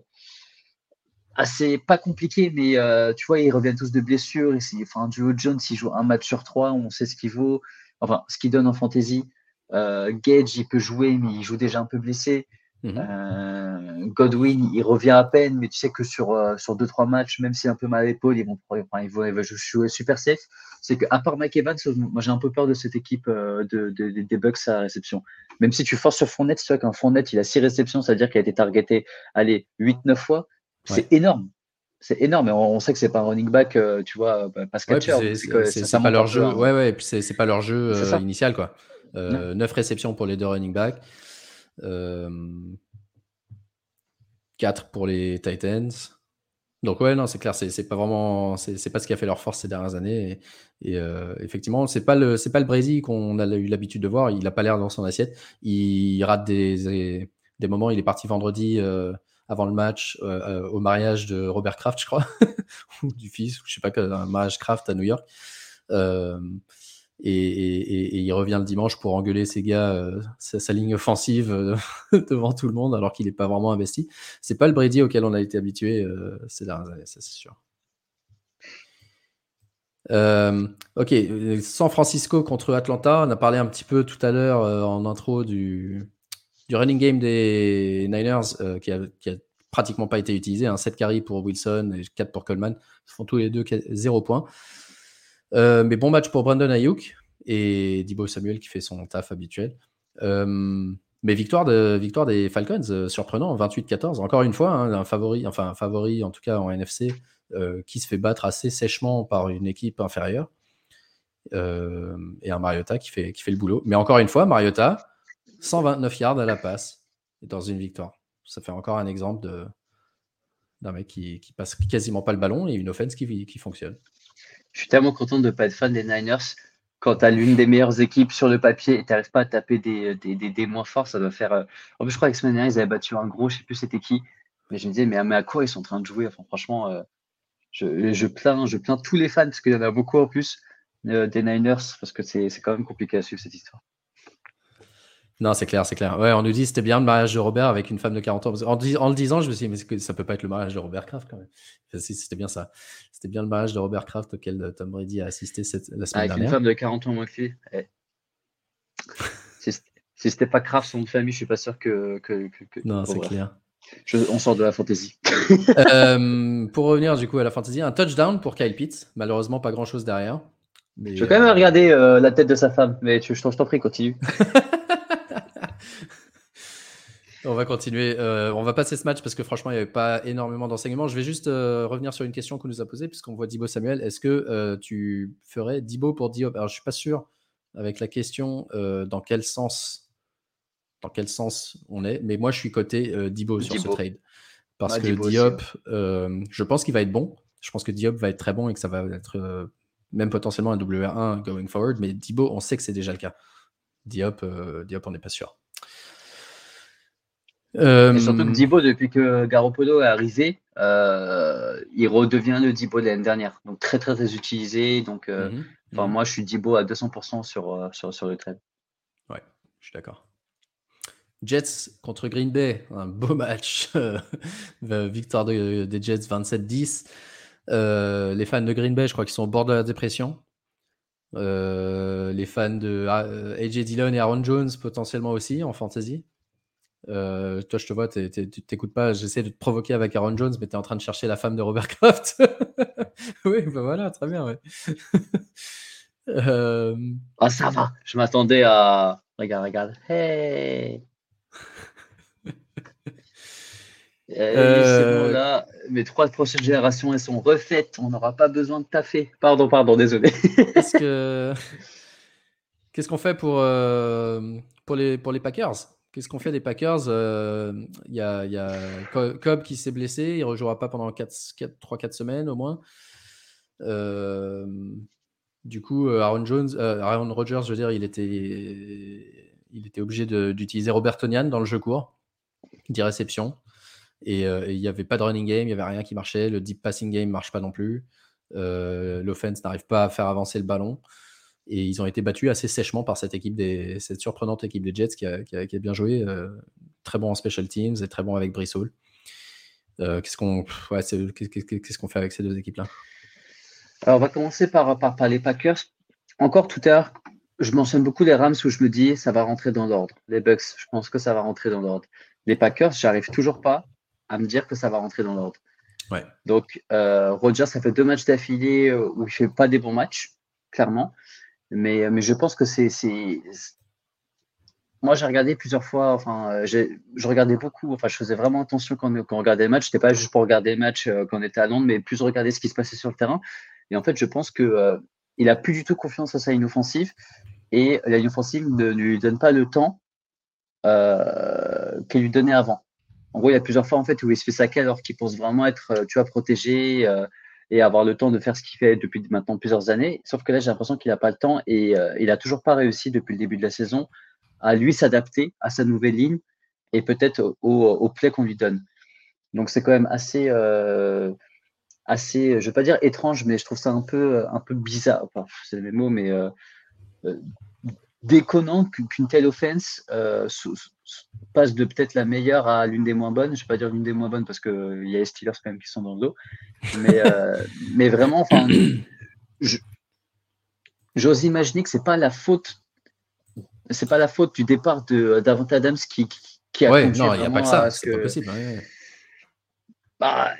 assez pas compliqué, mais euh, tu vois, ils reviennent tous de blessures. Enfin, Duo Jones, s'il joue un match sur trois, on sait ce qu'il vaut, enfin, ce qu'il donne en fantasy. Euh, Gage, il peut jouer, mais il joue déjà un peu blessé. Mhm. Euh, Godwin, il revient à peine, mais tu sais que sur, euh, sur 2-3 matchs, même s'il un peu mal à l'épaule, ils vont, ils vont, ils jouer super safe. C'est qu'à part Mike Evans, moi j'ai un peu peur de cette équipe euh, de, des Bucks à réception. Même si tu forces sur Fournette, tu vois qu'un Fournette, il a 6 réceptions, c'est-à-dire qu'il a été targeté, allez, 8-9 fois. C'est énorme. C'est énorme. On, sait que c'est pas un running back, tu vois, pas catcher. c'est pas leur jeu. Ouais, ouais, et puis c'est pas leur jeu initial, quoi. 9 réceptions pour les deux running backs. 4 pour les Titans. Donc ouais, non, c'est clair, c'est pas vraiment, c'est pas ce qui a fait leur force ces dernières années. Et, euh, effectivement, c'est pas le, c'est pas le Brésil qu'on a eu l'habitude de voir. Il a pas l'air dans son assiette. Il, rate des, moments. Il est parti vendredi euh, avant le match euh, au mariage de Robert Kraft, je crois, ou du fils, je sais pas, un mariage Kraft à New York. Et, il revient le dimanche pour engueuler ses gars, euh, sa, ligne offensive euh, devant tout le monde, alors qu'il n'est pas vraiment investi. C'est pas le Brady auquel on a été habitué euh, ces dernières années, ça c'est sûr. ok, San Francisco contre Atlanta. On a parlé un petit peu tout à l'heure en intro du, du, running game des Niners qui, a, pratiquement pas été utilisé. Hein. 7 carries pour Wilson et 4 pour Coleman. Ils font tous les deux 0 points. Euh, mais bon match pour Brandon Ayuk et Dibo Samuel qui fait son taf habituel. Euh, mais victoire, de, victoire des Falcons, euh, surprenant, 28-14. Encore une fois, hein, un favori, enfin un favori en tout cas en NFC, qui se fait battre assez sèchement par une équipe inférieure. et un Mariota qui fait, le boulot. Mais encore une fois, Mariota, 129 yards à la passe dans une victoire. Ça fait encore un exemple d'un mec qui, qui, passe quasiment pas le ballon et une offense qui fonctionne. Je suis tellement content de ne pas être fan des Niners. Quand tu as l'une des meilleures équipes sur le papier et tu n'arrives pas à taper des, des, des, moins forts, ça doit faire. Euh, en plus, je crois que semaine dernière, ils avaient battu un gros, je ne sais plus c'était qui. Mais je me disais, mais, à quoi ils sont en train de jouer? Enfin, Franchement, euh, je, je, plains, je plains tous les fans parce qu'il y en a beaucoup en plus euh, des Niners parce que c'est quand même compliqué à suivre cette histoire. Non, c'est clair, c'est clair. Ouais, on nous dit c'était bien le mariage de Robert avec une femme de 40 ans. En, en le disant, je me suis dit, mais ça peut pas être le mariage de Robert Kraft quand même. C'était bien ça. C'était bien le mariage de Robert Kraft auquel euh, Tom Brady a assisté cette, la semaine dernière. Avec une femme de 40 ans moins que lui. Eh. si c'était pas Kraft, son famille, je suis pas sûr que. non, c'est clair. on sort de la fantaisie. Euh, pour revenir du coup à la fantaisie, un touchdown pour Kyle Pitts. Malheureusement, pas grand chose derrière. je vais quand même regarder la tête de sa femme, mais je, je t'en prie, continue. On va continuer. Euh, on va passer ce match parce que franchement, il n'y avait pas énormément d'enseignements. Je vais juste euh, revenir sur une question qu'on nous a posée, puisqu'on voit Dibo Samuel. Est-ce que euh, tu ferais Dibo pour Diop? Alors, je ne suis pas sûr avec la question dans quel sens dans quel sens on est, mais moi, je suis côté Dibo sur ce trade. Parce que Diop, je pense qu'il va être bon. Je pense que Diop va être très bon et que ça va être même potentiellement un WR1 going forward. Mais Dibo, on sait que c'est déjà le cas. Diop, Diop on n'est pas sûr. Euh... surtout que Dibo, depuis que Garoppolo est arrivé, euh, il redevient le Dibo de l'année dernière. Donc très très très utilisé. Donc euh, mhm. mhm. moi je suis Dibo à 200% sur, sur, sur le trade. Ouais, je suis d'accord. Jets contre Green Bay, un beau match. Victoire des Jets 27-10. les fans de Green Bay, je crois qu'ils sont au bord de la dépression. les fans de AJ Dillon et Aaron Jones potentiellement aussi en fantasy. Euh, toi, je te vois, tu t'écoutes pas. J'essaie de te provoquer avec Aaron Jones, mais tu es en train de chercher la femme de Robert Kraft. oui, ben voilà, très bien. Ouais. euh... Ah, ça va. Je m'attendais à. Regarde, regarde. Hey! Euh... Bon, là, mes trois prochaines générations, elles sont refaites. On n'aura pas besoin de taffer. Pardon, pardon, désolé. Qu'est-ce que... Qu'est-ce qu'on fait pour, euh, pour, les, pour les Packers? Qu'est-ce qu'on fait des Packers euh, Il y, a, y, a, Cobb qui s'est blessé, il ne rejouera pas pendant 3-4 semaines au moins. Euh, du coup, euh, Aaron Rodgers, je veux dire, il était, il était obligé d'utiliser Robert Tonian dans le jeu court, 10 réceptions. Et il n'y avait pas de running game, il n'y avait rien qui marchait. Le deep passing game ne marche pas non plus. L'offense n'arrive pas à faire avancer le ballon. Et ils ont été battus assez sèchement par cette équipe des, cette surprenante équipe des Jets qui a, qui a, bien joué, euh, très bon en special teams et très bon avec Brissol. Euh, qu'est-ce qu'on ouais, qu'est-ce qu'on fait avec ces deux équipes-là? Alors, on va commencer par, par, par, les Packers. Encore tout à l'heure, je mentionne beaucoup les Rams où je me dis ça va rentrer dans l'ordre. Les Bucks, je pense que ça va rentrer dans l'ordre. Les Packers, j'arrive toujours pas à me dire que ça va rentrer dans l'ordre. Ouais. Donc, euh, Roger, ça fait deux matchs d'affilée où il fait pas des bons matchs, clairement. Mais, mais je pense que c'est. Moi, j'ai regardé plusieurs fois, enfin, euh, je regardais beaucoup, enfin, je faisais vraiment attention quand, quand on regardait les matchs. C'était pas juste pour regarder les matchs euh, quand on était à Londres, mais plus regarder ce qui se passait sur le terrain. Et en fait, je pense qu'il euh, il plus du tout confiance à sa ligne offensive et la ligne offensive ne, lui donne pas le temps qu'elle lui donnait avant. En gros, il y a plusieurs fois en fait où il se fait saquer alors qu'il pense vraiment être, tu vois, protégé, et avoir le temps de faire ce qu'il fait depuis maintenant plusieurs années. Sauf que là, j'ai l'impression qu'il n'a pas le temps et euh, il n'a toujours pas réussi depuis le début de la saison à lui s'adapter à sa nouvelle ligne et peut-être au, au play qu'on lui donne. Donc c'est quand même assez, euh, assez, je ne vais pas dire étrange, mais je trouve ça un peu, un peu bizarre. Enfin, c'est les mots, mais euh, déconnant qu'une telle offense euh, passe de peut-être la meilleure à l'une des moins bonnes. Je ne vais pas dire l'une des moins bonnes parce qu'il y a les Steelers quand même qui sont dans le dos. Mais, euh, mais vraiment, enfin, j'ose imaginer que c'est pas la faute, c'est pas la faute du départ de Davante Adams qui, qui a ouais, non, il n'y a pas que ça. C'est pas possible. Bah,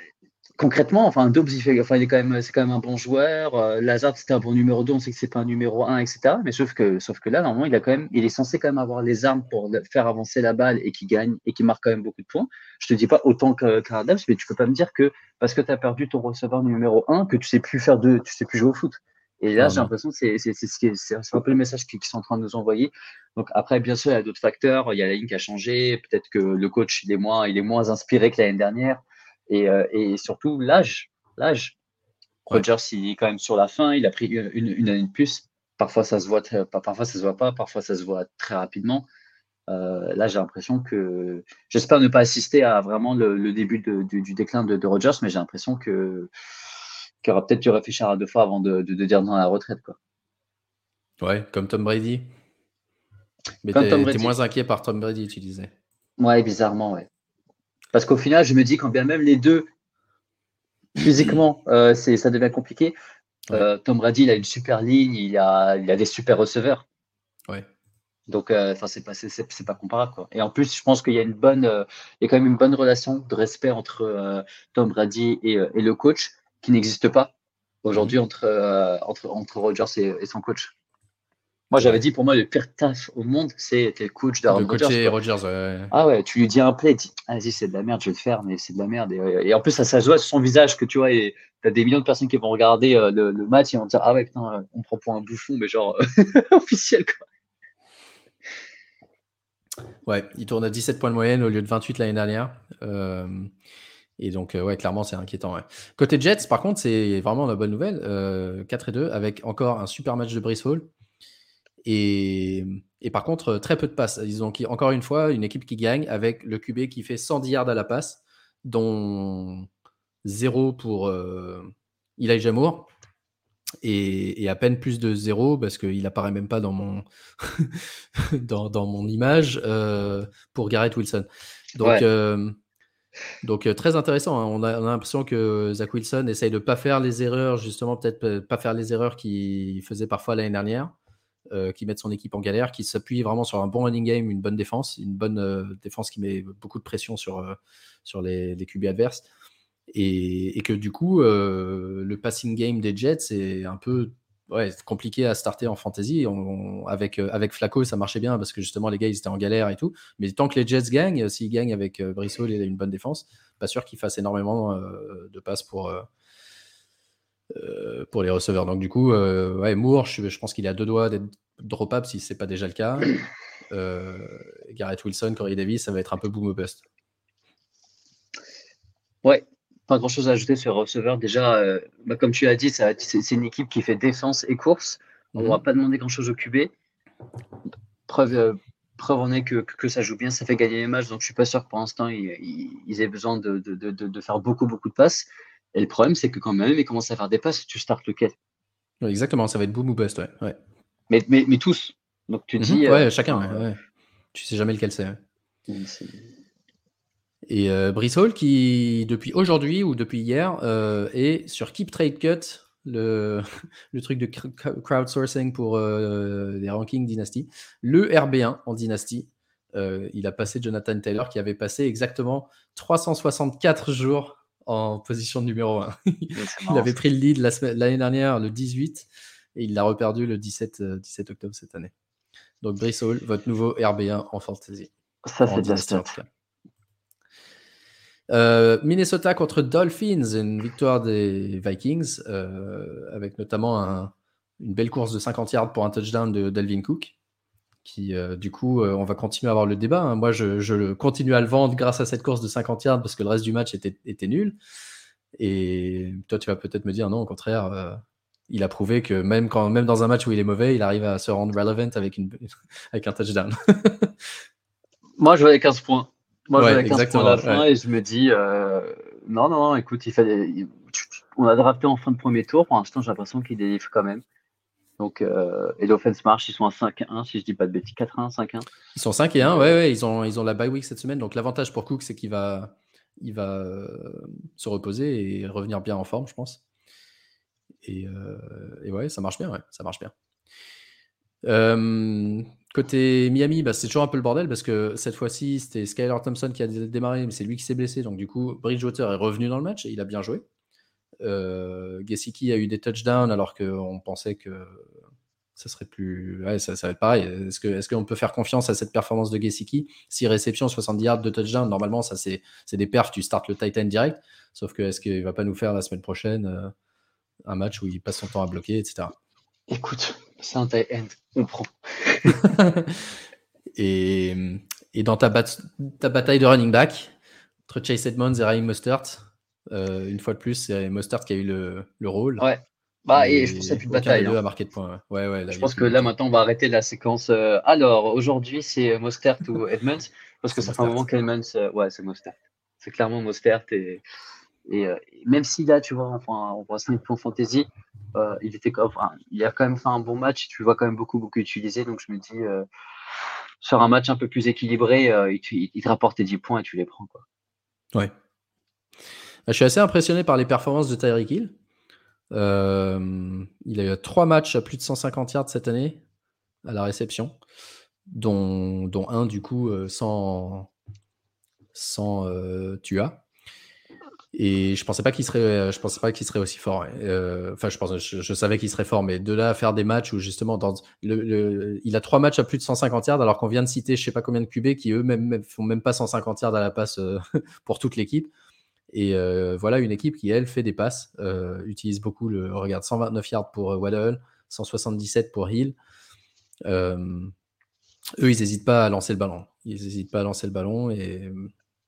concrètement, enfin, Dobbs, il, fait, enfin, il est quand même, c'est quand même un bon joueur. Euh, Lazard, c'était un bon numéro 2, on sait que c'est pas un numéro 1, etc. Mais sauf que, sauf que là, normalement, il a quand même, il est censé quand même avoir les armes pour faire avancer la balle et qui gagne et qui marque quand même beaucoup de points. Je te dis pas autant que Adams, mais tu peux pas me dire que parce que tu as perdu ton receveur numéro 1, que tu sais plus faire de, tu sais plus jouer au foot. Et là, j'ai l'impression que c'est, c'est, c'est, un peu le message qu'ils sont en train de nous envoyer. Donc après, bien sûr, il y a d'autres facteurs. Il y a la ligne qui a changé. Peut-être que le coach, il est moins, il est moins inspiré que l'année dernière. Et, euh, et surtout, l'âge. L'âge. Rogers, il est quand même sur la fin. Il a pris une, une, année de plus. Parfois, ça se voit, parfois, ça se voit pas. Parfois, ça se voit très rapidement. Euh, là, j'ai l'impression que j'espère ne pas assister à vraiment le, début de, du, du, déclin de, de Rogers, mais j'ai l'impression que qu'il aura peut-être dû réfléchir à deux fois avant de, de, dire dans la retraite, quoi. Ouais, comme Tom Brady. Mais t'es moins inquiet par Tom Brady, tu disais. Ouais, bizarrement, ouais. Parce qu'au final, je me dis quand bien même les deux, physiquement, euh, ça devient compliqué. Euh, Tom Brady, il a une super ligne, il a, il a des super receveurs. Ouais. Donc, euh, enfin, c'est pas, c'est, pas comparable. Quoi. Et en plus, je pense qu'il y a une bonne, il y a quand même une bonne relation de respect entre Tom Brady et, et, le coach qui n'existe pas aujourd'hui entre, entre, entre Rodgers et son coach. Moi, j'avais dit pour moi, le pire taf au monde, c'est le coach d'Aaron Rodgers. Rodgers Ah ouais, tu lui dis un play, tu dis, vas-y, c'est de la merde, je vais le faire, mais c'est de la merde. Et, en plus, ça, ça se voit sur son visage que tu vois, et tu as des millions de personnes qui vont regarder euh, le, match et vont dire, ah ouais, putain, on prend pour un bouffon, mais genre officiel, quoi. Ouais, il tourne à 17 points de moyenne au lieu de 28 l'année dernière. Euh, et donc, euh, ouais, clairement, c'est inquiétant. Côté Jets, par contre, c'est vraiment la bonne nouvelle. 4 et 2, avec encore un super match de Brice Hall. Et, par contre, très peu de passes. Ils ont encore une fois une équipe qui gagne avec le QB qui fait 110 yards à la passe, dont 0 pour euh, Elijah Moore et, à peine plus de 0 parce qu'il apparaît même pas dans mon, dans, mon image euh, pour Garrett Wilson. Donc, euh, donc très intéressant. Hein. On a, l'impression que Zach Wilson essaye de pas faire les erreurs, justement, peut-être pas faire les erreurs qu'il faisait parfois l'année dernière. Euh, qui mettent son équipe en galère, qui s'appuie vraiment sur un bon running game, une bonne défense, une bonne euh, défense qui met beaucoup de pression sur, euh, sur les, les QB adverses. Et, que du coup, le passing game des Jets est un peu compliqué à starter en fantasy. avec, avec Flacco, ça marchait bien parce que justement, les gars, ils étaient en galère et tout. Mais tant que les Jets gagnent, s'ils gagnent avec Brissot et une bonne défense, pas sûr qu'ils fassent énormément de passes pour, euh, pour les receveurs. Donc du coup, euh, ouais, Moore, je, pense qu'il a deux doigts d'être dropable si ce n'est pas déjà le cas. Euh, Garrett Wilson, Corey Davis, ça va être un peu boom ou bust. Ouais, pas grand chose à ajouter sur receveur. Déjà, bah, comme tu as dit, c'est une équipe qui fait défense et course. On ne mhm. va pas demander grand chose au QB. Preuve, preuve en est que, que, ça joue bien, ça fait gagner les matchs. Donc je suis pas sûr que pour l'instant ils, aient besoin de, de, de, de, faire beaucoup, beaucoup de passes. Et le problème, c'est que quand même, ils commencent à faire des passes, tu startes lequel? Exactement, ça va être boom ou bust, ouais. Mais, mais, mais, tous. Donc tu mhm. dis. ouais, euh, chacun, ouais, Tu sais jamais lequel c'est. Et euh, Hall, qui depuis aujourd'hui ou depuis hier euh, est sur Keep Trade Cut, le, le truc de crowdsourcing pour euh, les rankings Dynasty, le RB1 en Dynasty. il a passé Jonathan Taylor qui avait passé exactement 364 jours en position numéro 1. il avait pris le lead l'année dernière, le 18, et il l'a reperdu le 17, 17 euh, octobre cette année. Donc Brice Hall, votre nouveau RB1 en fantasy. Ça, c'est bien euh, Minnesota contre Dolphins, une victoire des Vikings, euh, avec notamment une belle course de 50 yards pour un touchdown de Dalvin Cook qui, euh, du coup, euh, on va continuer à avoir le débat. Hein. Moi, je, continue à le vendre grâce à cette course de 50 yards parce que le reste du match était, était nul. Et toi, tu vas peut-être me dire non, au contraire, euh, il a prouvé que même, quand, même dans un match où il est mauvais, il arrive à se rendre relevant avec, une, avec un touchdown. Moi, je vois 15 points. Moi, je vois 15 points à la fin et je me dis non, non, non, écoute, il fallait, on a drafté en fin de premier tour. Pour l'instant, j'ai l'impression qu'il délivre quand même. Donc, euh, et l'offense marche, ils sont à 5-1, si je dis pas de bêtises, 4-1, 5-1. Ils sont 5 et 1, ouais, ouais, ils ont, ils ont la bye week cette semaine. Donc, l'avantage pour Cook, c'est qu'il va, il va euh, se reposer et revenir bien en forme, je pense. Et, euh, et ouais, ça marche bien, ouais, ça marche bien. côté Miami, bah, c'est toujours un peu le bordel parce que cette fois-ci, c'était Skylar Thompson qui a démarré, mais c'est lui qui s'est blessé. Donc, du coup, Bridgewater est revenu dans le match et il a bien joué. Euh, Gesicki a eu des touchdowns alors qu'on pensait que ça serait plus. Ouais, ça, va être pareil. Est-ce qu'on est qu'on peut faire confiance à cette performance de Gesicki? 6 réceptions, 70 yards de touchdown, normalement, ça c'est des perfs, tu startes le Titan direct. Sauf que est-ce qu'il va pas nous faire la semaine prochaine euh, un match où il passe son temps à bloquer, etc. Écoute, c'est un Titan, on prend. et, et, dans ta, ta, bataille de running back, entre Chase Edmonds et Ryan Mustard, euh, une fois de plus, c'est Mustard qui a eu le, le rôle. Ouais. Bah, et, je pense qu'il n'y a plus de bataille. Hein. marquer de points. Ouais, ouais, je pense que là, maintenant, on va arrêter la séquence. Euh, alors, aujourd'hui, c'est Mostert ou Edmonds. Parce que ça fait un moment qu'Edmonds. Euh, ouais, c'est Mostert. C'est clairement Mostert. Et, et même si là, tu vois, enfin, on voit 5 points fantasy, il, était, enfin, il a quand même fait un bon match. Tu le vois quand même beaucoup, beaucoup utilisé. Donc, je me dis sur un match un peu plus équilibré, il, te, rapporte tes 10 points et tu les prends. Quoi. Ouais. Je suis assez impressionné par les performances de Tyreek Hill. il a eu trois matchs à plus de 150 yards cette année à la réception, dont, dont un du coup sans, sans Tua. Et je pensais pas qu'il serait, je pensais pas qu'il serait aussi fort. Euh, enfin, je, je, savais qu'il serait fort, mais de là à faire des matchs où justement, il a trois matchs à plus de 150 yards, alors qu'on vient de citer je sais pas combien de QB qui eux-mêmes font même pas 150 yards à la passe euh, pour toute l'équipe. Et euh, voilà une équipe qui elle fait des passes, utilise beaucoup le, regarde 129 yards pour Waddle, 177 pour Hill. eux, ils n'hésitent pas à lancer le ballon. Ils n'hésitent pas à lancer le ballon et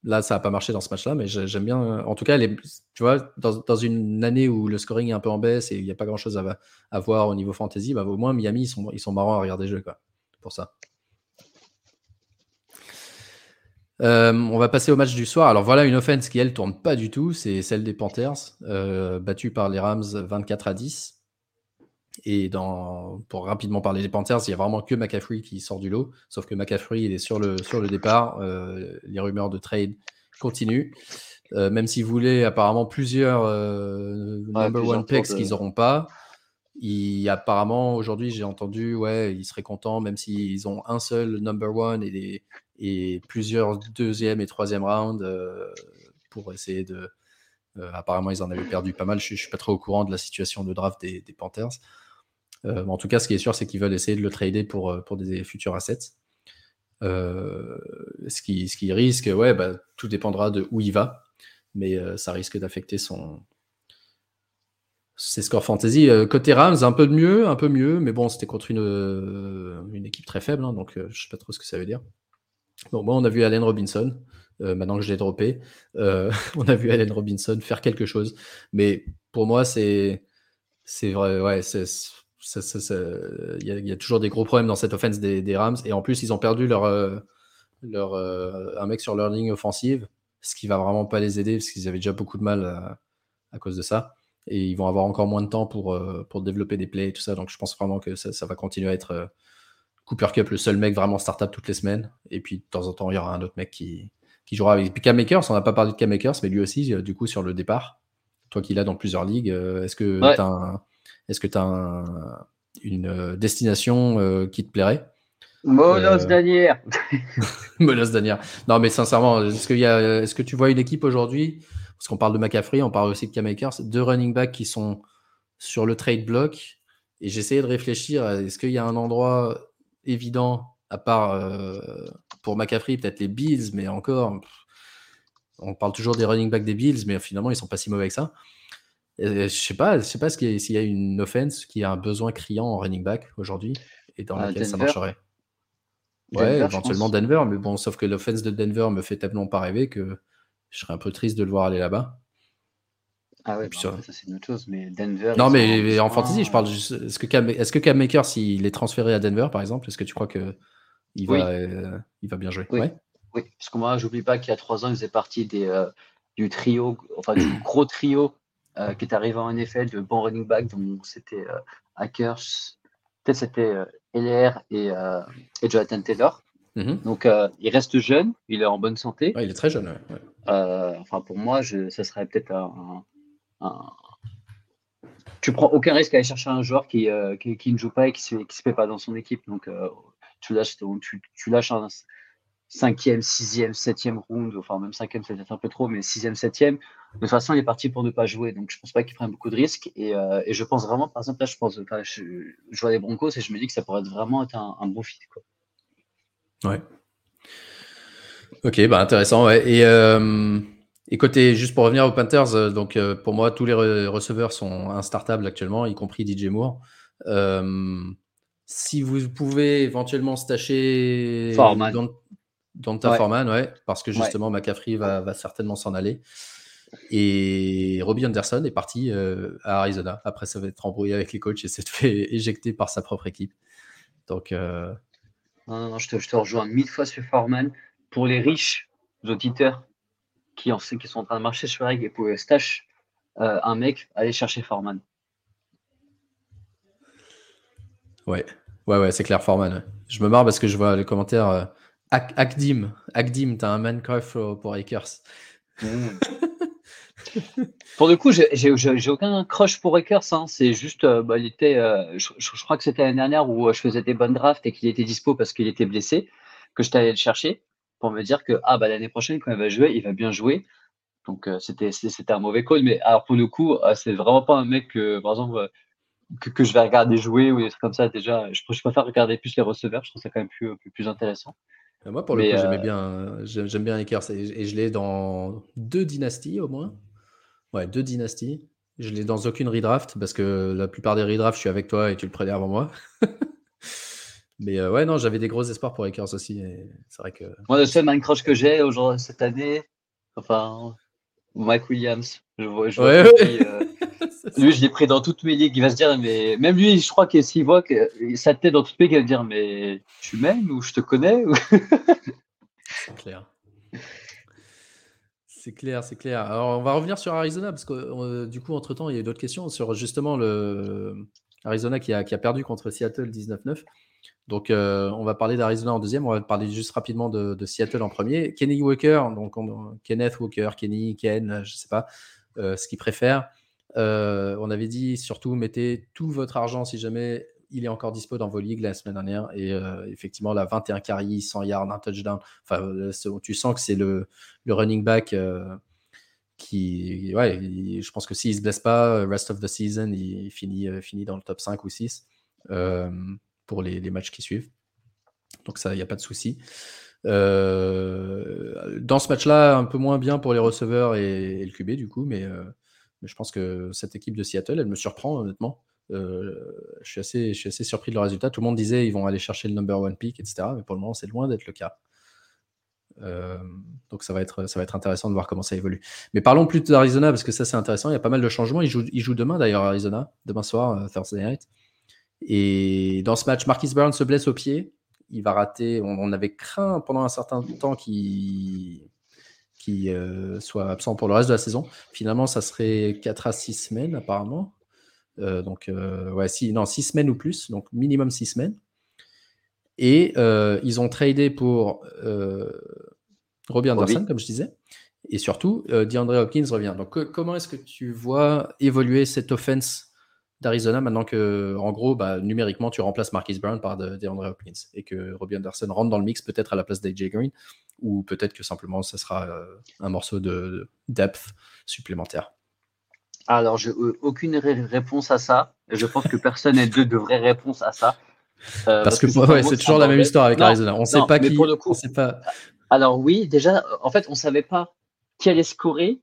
Là, ça n'a pas marché dans ce match-là, mais j'aime bien. Euh, en tout cas, tu vois, dans, une année où le scoring est un peu en baisse et il n'y a pas grand-chose à, voir au niveau fantasy, bah, au moins Miami, ils sont, ils sont marrants à regarder jouer, quoi. Pour ça. Euh, on va passer au match du soir. Alors voilà une offense qui, elle, tourne pas du tout. C'est celle des Panthers, euh, battue par les Rams 24 à 10. Et dans, pour rapidement parler des Panthers, il n'y a vraiment que McCaffrey qui sort du lot. Sauf que McCaffrey, il est sur le, sur le départ. Euh, les rumeurs de trade continuent. Même s'ils voulaient apparemment plusieurs number one picks qu'ils n'auront pas. Il, apparemment, aujourd'hui, j'ai entendu, ouais, ils seraient contents, même s'ils ont un seul number one et, des, et plusieurs deuxième et troisième round pour essayer de. apparemment, ils en avaient perdu pas mal. Je ne suis pas trop au courant de la situation de draft des, Panthers. Euh, en tout cas, ce qui est sûr, c'est qu'ils veulent essayer de le trader pour, euh, pour des futurs assets. Euh, ce, qui, ce qui risque, ouais, bah, tout dépendra de où il va, mais ça risque d'affecter son, ses scores fantasy. côté Rams, un peu de mieux, un peu mieux, mais bon, c'était contre une, une équipe très faible, hein, donc je sais pas trop ce que ça veut dire. Moi, on a vu Allen Robinson. maintenant que je l'ai droppé, on a vu Allen Robinson faire quelque chose. Mais pour moi, c'est c'est vrai, ouais, il y, a toujours des gros problèmes dans cette offense des, Rams. Et en plus, ils ont perdu leur, euh, euh, un mec sur leur ligne offensive, ce qui va vraiment pas les aider parce qu'ils avaient déjà beaucoup de mal à, cause de ça. Et ils vont avoir encore moins de temps pour, euh, pour développer des plays et tout ça. Donc je pense vraiment que ça, va continuer à être Cooper Cup, le seul mec vraiment startup toutes les semaines. Et puis de temps en temps, il y aura un autre mec qui, qui jouera avec. Puis Cam Makers, on n'a pas parlé de Cam Makers, mais lui aussi, du coup, sur le départ. Toi qui l'as dans plusieurs ligues, est-ce que tu as un est-ce que tu as une euh, destination euh, qui te plairait? Molos euh. Molos Danière. Non, mais sincèrement, est-ce, est que tu vois une équipe aujourd'hui Parce qu'on parle de McCaffrey, on parle aussi de K-Makers, deux running backs qui sont sur le trade block. Et j'essayais de réfléchir est-ce qu'il y a un endroit évident, à part pour McCaffrey, peut-être les Bills, mais encore, on parle toujours des running backs des Bills, mais finalement, ils sont pas si mauvais que ça. Je sais pas, je sais pas s'il y a une offense qui a un besoin criant en running back aujourd'hui et dans laquelle ça marcherait. ouais, éventuellement Denver, mais bon, sauf que l'offense de Denver me fait tellement pas rêver que je serais un peu triste de le voir aller là-bas. Ah ouais, bah, ça c'est une autre chose, mais Denver. Non, mais en fantasy, je parle juste. Est-ce que Cam, est-ce que Cam Maker, s'il est transféré à Denver, par exemple, est-ce que tu crois que il va, euh, il va bien jouer? Oui. oui, parce que moi, j'oublie pas qu'il y a trois ans, il faisait partie des, euh, du trio, enfin du gros trio euh, qui est arrivé en NFL de bon running back, donc c'était Hackers, peut-être c'était LR et, et, Jonathan Taylor. Mhm. Donc il reste jeune, il est en bonne santé. il est très jeune. enfin pour moi, je, ça serait peut-être un, Tu prends aucun risque à aller chercher un joueur qui, qui, ne joue pas et qui ne se, se fait pas dans son équipe. Donc tu lâches, tu, tu lâches un, cinquième, sixième, septième round, enfin même cinquième c'est peut-être un peu trop, mais sixième, septième, de toute façon il est parti pour ne pas jouer, donc je pense pas qu'il prenne beaucoup de risques et, euh, et, je pense vraiment, par exemple là je pense, je, vois les Broncos et je me dis que ça pourrait vraiment être un, bon fit quoi. Ouais. Ok, bah intéressant, ouais. Et, euh, et côté, juste pour revenir aux Panthers, euh, donc euh, pour moi tous les receveurs sont instartables actuellement, y compris DJ Moore. si vous pouvez éventuellement stacher Donta Foreman, ouais, parce que justement, McCaffrey va, certainement s'en aller. Et Robbie Anderson est parti euh, à Arizona. Après, ça va être embrouillé avec les coachs et s'est fait éjecter par sa propre équipe. Donc. Euh, non, non, je te, je te, rejoins mille fois sur Foreman. Pour les riches auditeurs qui, en, qui sont en train de marcher sur Egg et pour stash euh, un mec, allez chercher Foreman. Ouais, Ouais, ouais, c'est clair, Foreman. Je me marre parce que je vois les commentaires. Euh, Akdim, Akdim, t'as un man pour, Akers. Mmh. pour le coup, j'ai aucun crush pour Akers. Hein. C'est juste, euh, bah, il était, euh, je, crois que c'était l'année dernière où je faisais des bonnes drafts et qu'il était dispo parce qu'il était blessé, que je t'allais le chercher pour me dire que ah, bah, l'année prochaine, quand il va jouer, il va bien jouer. Donc, c'était un mauvais call. Mais alors, pour le coup, c'est vraiment pas un mec que, par exemple, que, je vais regarder jouer ou des trucs comme ça, déjà, je, je, préfère regarder plus les receveurs, je trouve ça quand même plus, plus, intéressant. Moi, pour le coup, j'aimais euh, bien, j'aime bien Akers et, je l'ai dans deux dynasties au moins. Ouais, deux dynasties. Je l'ai dans aucune redraft parce que la plupart des redrafts, je suis avec toi et tu le prenais avant moi. Mais euh, ouais, non, j'avais des gros espoirs pour Akers aussi. C'est vrai que. Moi, le seul Minecraft que j'ai aujourd'hui cette année, enfin, Mike Williams. Je vois, je vois euh, lui, je l'ai pris dans toutes mes ligues. Il va se dire, mais même lui, je crois que s'il voit que sa tête dans toutes mes ligues, il va dire, mais tu m'aimes ou je te connais C'est clair. C'est clair, c'est clair. Alors, on va revenir sur Arizona parce que euh, du coup, entre temps, il y a d'autres questions sur justement le Arizona qui a, qui a perdu contre Seattle 19-9. Donc, euh, on va parler d'Arizona en deuxième. On va parler juste rapidement de, Seattle en premier. Kenny Walker, donc Kenneth Walker, Kenny, Ken, je ne sais pas euh, ce qu'il préfère. Euh, on avait dit surtout mettez tout votre argent si jamais il est encore dispo dans vos ligues la semaine dernière. Et effectivement, la 21 carries, 100 yards, un touchdown. Enfin, tu sens que c'est le, running back qui, ouais, je pense que s'il ne se blesse pas, rest of the season, il finit, finit dans le top 5 ou 6 pour les, matchs qui suivent. Donc ça, il n'y a pas de souci. Euh, dans ce match-là, un peu moins bien pour les receveurs et, le QB du coup, mais, euh, mais, je pense que cette équipe de Seattle, elle me surprend honnêtement. Euh, je, suis assez, surpris de leur résultat. Tout le monde disait ils vont aller chercher le number one pick, etc. Mais pour le moment, c'est loin d'être le cas. donc ça va, être, ça va être intéressant de voir comment ça évolue. Mais parlons plus d'Arizona parce que ça c'est intéressant. Il y a pas mal de changements. Ils jouent, ils jouent demain d'ailleurs Arizona, demain soir, Thursday night. Et dans ce match, Marquis Brown se blesse au pied. Il va rater. On, avait craint pendant un certain temps qu'il euh, soit absent pour le reste de la saison. Finalement, ça serait 4 à 6 semaines apparemment. Euh, donc, euh, ouais, non, 6 semaines ou plus, donc minimum 6 semaines. Et ils ont tradé pour Robbie Anderson, comme je disais. Et surtout, DeAndre Hopkins revient. Donc, comment est-ce que tu vois évoluer cette offense d'Arizona maintenant que, en gros, bah, numériquement, tu remplaces Marquis Brown par DeAndre Hopkins et que Robbie Anderson rentre dans le mix peut-être à la place d'AJ Green ou peut-être que simplement ce sera euh, un morceau de depth supplémentaire. Alors, je euh, aucune réponse à ça. Je pense que personne n'a de, de vraies réponses à ça. Euh, parce, que, c'est toujours la même histoire avec Arizona. On ne sait pas qui. Pour le coup, sait pas... Alors oui, déjà, en fait, on ne savait pas qui allait scorer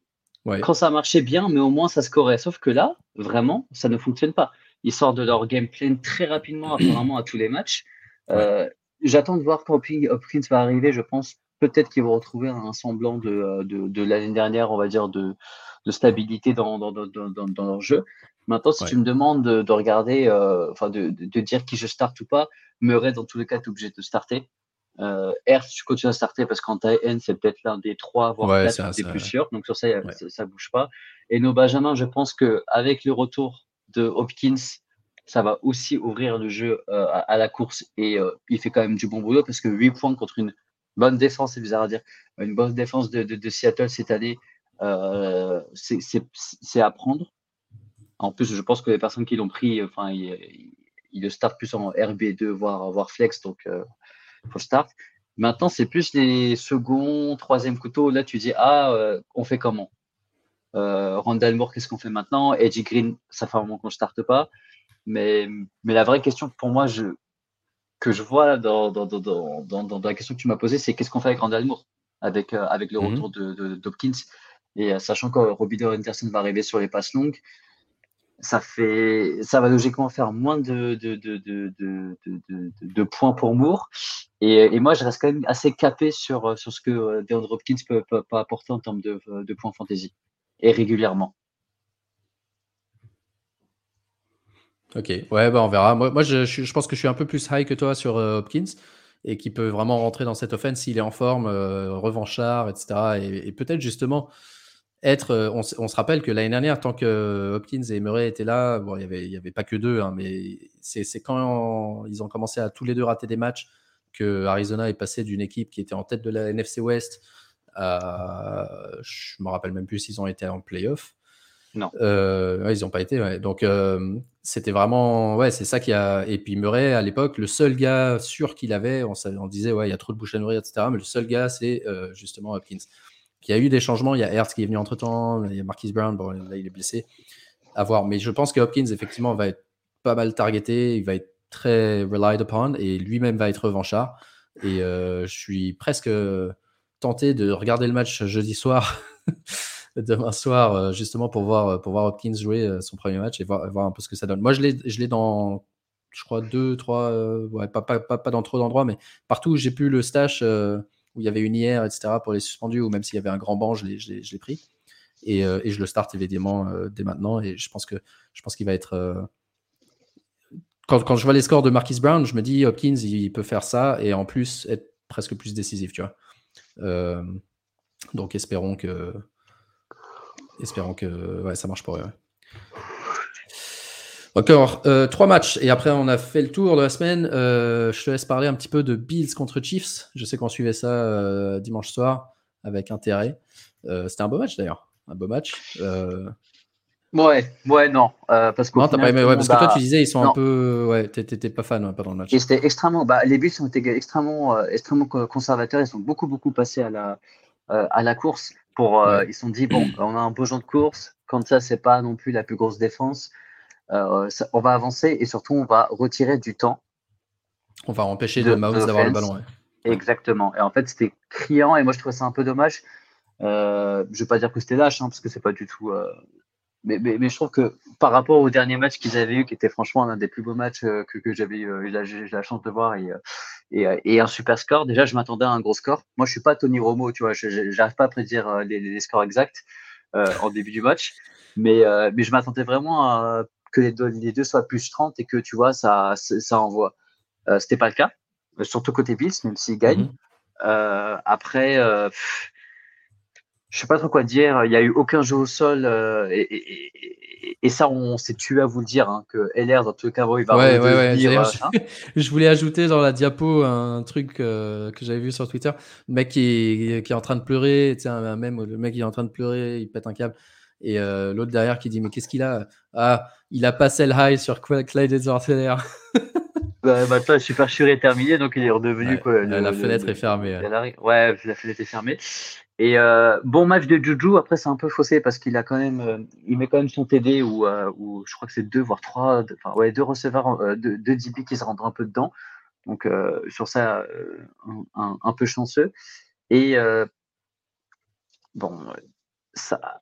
quand ça marchait bien, mais au moins ça scorait. Sauf que là, vraiment, ça ne fonctionne pas. Ils sortent de leur gameplay très rapidement, apparemment, à tous les matchs. Euh, j'attends de voir quand Hopkins va arriver. Je pense peut-être qu'ils vont retrouver un semblant de, de, l'année dernière, on va dire, de, de stabilité dans, dans, dans, dans, leur jeu. Maintenant, si tu me demandes de, regarder, euh, enfin de, de, dire qui je starte ou pas, Murray, dans tous les cas, tu obligé de starter. Euh, R, tu continues à starter parce qu'en taille N, c'est peut-être l'un des trois, voire quatre des plus sûrs. Donc sur ça, ça, bouge pas. Et nos Benjamin, je pense que avec le retour de Hopkins, ça va aussi ouvrir le jeu euh, à, la course et euh, il fait quand même du bon boulot parce que 8 points contre une bonne défense, c'est bizarre à dire, une bonne défense de, de, Seattle cette année, euh, c'est à prendre. En plus, je pense que les personnes qui l'ont pris, enfin, ils, le startent plus en RB2, voire, voire flex. Donc, faut start. Maintenant, c'est plus les second, troisième couteaux. Là, tu dis, ah, euh, on fait comment? Euh, Randall Moore, qu'est-ce qu'on fait maintenant? Edgy Green, ça fait un moment qu'on ne starte pas. Mais, mais la vraie question pour moi, je, que je vois dans, dans, dans, dans, la question que tu m'as posée, c'est qu'est-ce qu'on fait avec Randall Moore avec, euh, avec le mhm. retour de, d'Hopkins Et sachant que Robbie Anderson va arriver sur les passes longues, ça fait, ça va logiquement faire moins de, points pour Moore. Et, moi, je reste quand même assez capé sur, sur ce que euh, DeAndre Hopkins peut, peut, apporter en termes de, points fantasy et régulièrement. Ok, ouais, bah on verra. Moi, je, pense que je suis un peu plus high que toi sur euh, Hopkins et qui peut vraiment rentrer dans cette offense s'il est en forme, euh, revanchard, etc. Et, et peut-être justement être. Euh, on, se rappelle que l'année dernière, tant que Hopkins et Murray étaient là, bon, il n'y avait, pas que deux, hein, mais c'est quand ils ont commencé à tous les deux rater des matchs que Arizona est passé d'une équipe qui était en tête de la NFC West à. Je me rappelle même plus s'ils ont été en playoff. Non. Euh, ils n'ont pas été. Donc, euh, c'était vraiment. Ouais, c'est ça qui a. Et puis, Murray, à l'époque, le seul gars sûr qu'il avait, on, on, disait, ouais, il y a trop de bouche à nourrir, etc. Mais le seul gars, c'est justement Hopkins. Il y a eu des changements. Il y a Hertz qui est venu entre temps. Il y a Marquis Brown. Bon, là, il est blessé. À voir. Mais je pense que Hopkins, effectivement, va être pas mal targeté. Il va être très relied upon et lui-même va être revanchard. Et euh, je suis presque tenté de regarder le match jeudi soir, demain soir, euh, justement pour voir, pour voir Hopkins jouer euh, son premier match et voir, voir un peu ce que ça donne. Moi, je l'ai dans, je crois, deux, trois, pas, pas, pas, pas, dans trop d'endroits, mais partout où j'ai pu le stash où il y avait une IR, etc., pour les suspendus, ou même s'il y avait un grand banc, je l'ai pris. Et, euh, et, je le start évidemment euh, dès maintenant. Et je pense qu'il va être. Euh, quand, je vois les scores de Marquis Brown, je me dis Hopkins, il peut faire ça et en plus être presque plus décisif, tu vois. donc espérons que espérons que ça marche pour eux. Encore euh, trois matchs et après on a fait le tour de la semaine. Euh, je te laisse parler un petit peu de Bills contre Chiefs. Je sais qu'on suivait ça euh, dimanche soir avec intérêt. C'était un beau match d'ailleurs, un beau match. Ouais, ouais, non, parce que. Non, pas aimé, ouais, parce que toi tu disais ils sont un peu, ouais, t'étais pas fan pendant le match. Et c'était extrêmement, bah, les Bills ont été extrêmement, extrêmement conservateurs. Ils sont beaucoup, beaucoup passés à la, à la course. Pour, ils se sont dit bon, on a un beau genre de course. Quand ça, c'est pas non plus la plus grosse défense. Euh, on va avancer et surtout on va retirer du temps. On va empêcher de, Mahomes d'avoir le ballon. Exactement. Et en fait, c'était criant et moi je trouvais ça un peu dommage. Euh, je vais pas dire que c'était lâche, hein, parce que c'est pas du tout. Euh, mais, mais, je trouve que par rapport au dernier match qu'ils avaient eu, qui était franchement l'un des plus beaux matchs que, que j'avais eu la, la, chance de voir et, et, un super score, déjà je m'attendais à un gros score. Moi je suis pas Tony Romo, tu vois, j'arrive pas à prédire les, les scores exacts en début du match, mais, mais je m'attendais vraiment à que les deux, soient plus 30 et que tu vois, ça, ça envoie. Euh, C'était pas le cas, euh, surtout côté Bills, même s'ils gagnent. Mhm. Euh, après, euh, je sais pas trop quoi dire. Il n'y a eu aucun jeu au sol et, ça, on s'est tué à vous le dire hein, que LR dans tous les cas, il va ouais, ouais, je, voulais ajouter dans la diapo un truc que j'avais vu sur Twitter. Le mec qui est, qui est en train de pleurer, tu même le mec qui est en train de pleurer, il pète un câble. Et euh, l'autre derrière qui dit Mais qu'est-ce qu'il a? Ah, il a passé le high sur Clyde Edwards bah, bah, Super Sure est terminé, donc il est redevenu. quoi, la fenêtre est fermée. Ouais. la fenêtre est fermée. Et euh, bon match de Juju, après c'est un peu faussé parce qu'il a quand même, euh, il met quand même son TD ou, ou je crois que c'est deux voire trois, enfin ouais deux receveurs, deux, deux DB qui se rendent un peu dedans. Donc sur ça, un, un, peu chanceux. Et bon, ça,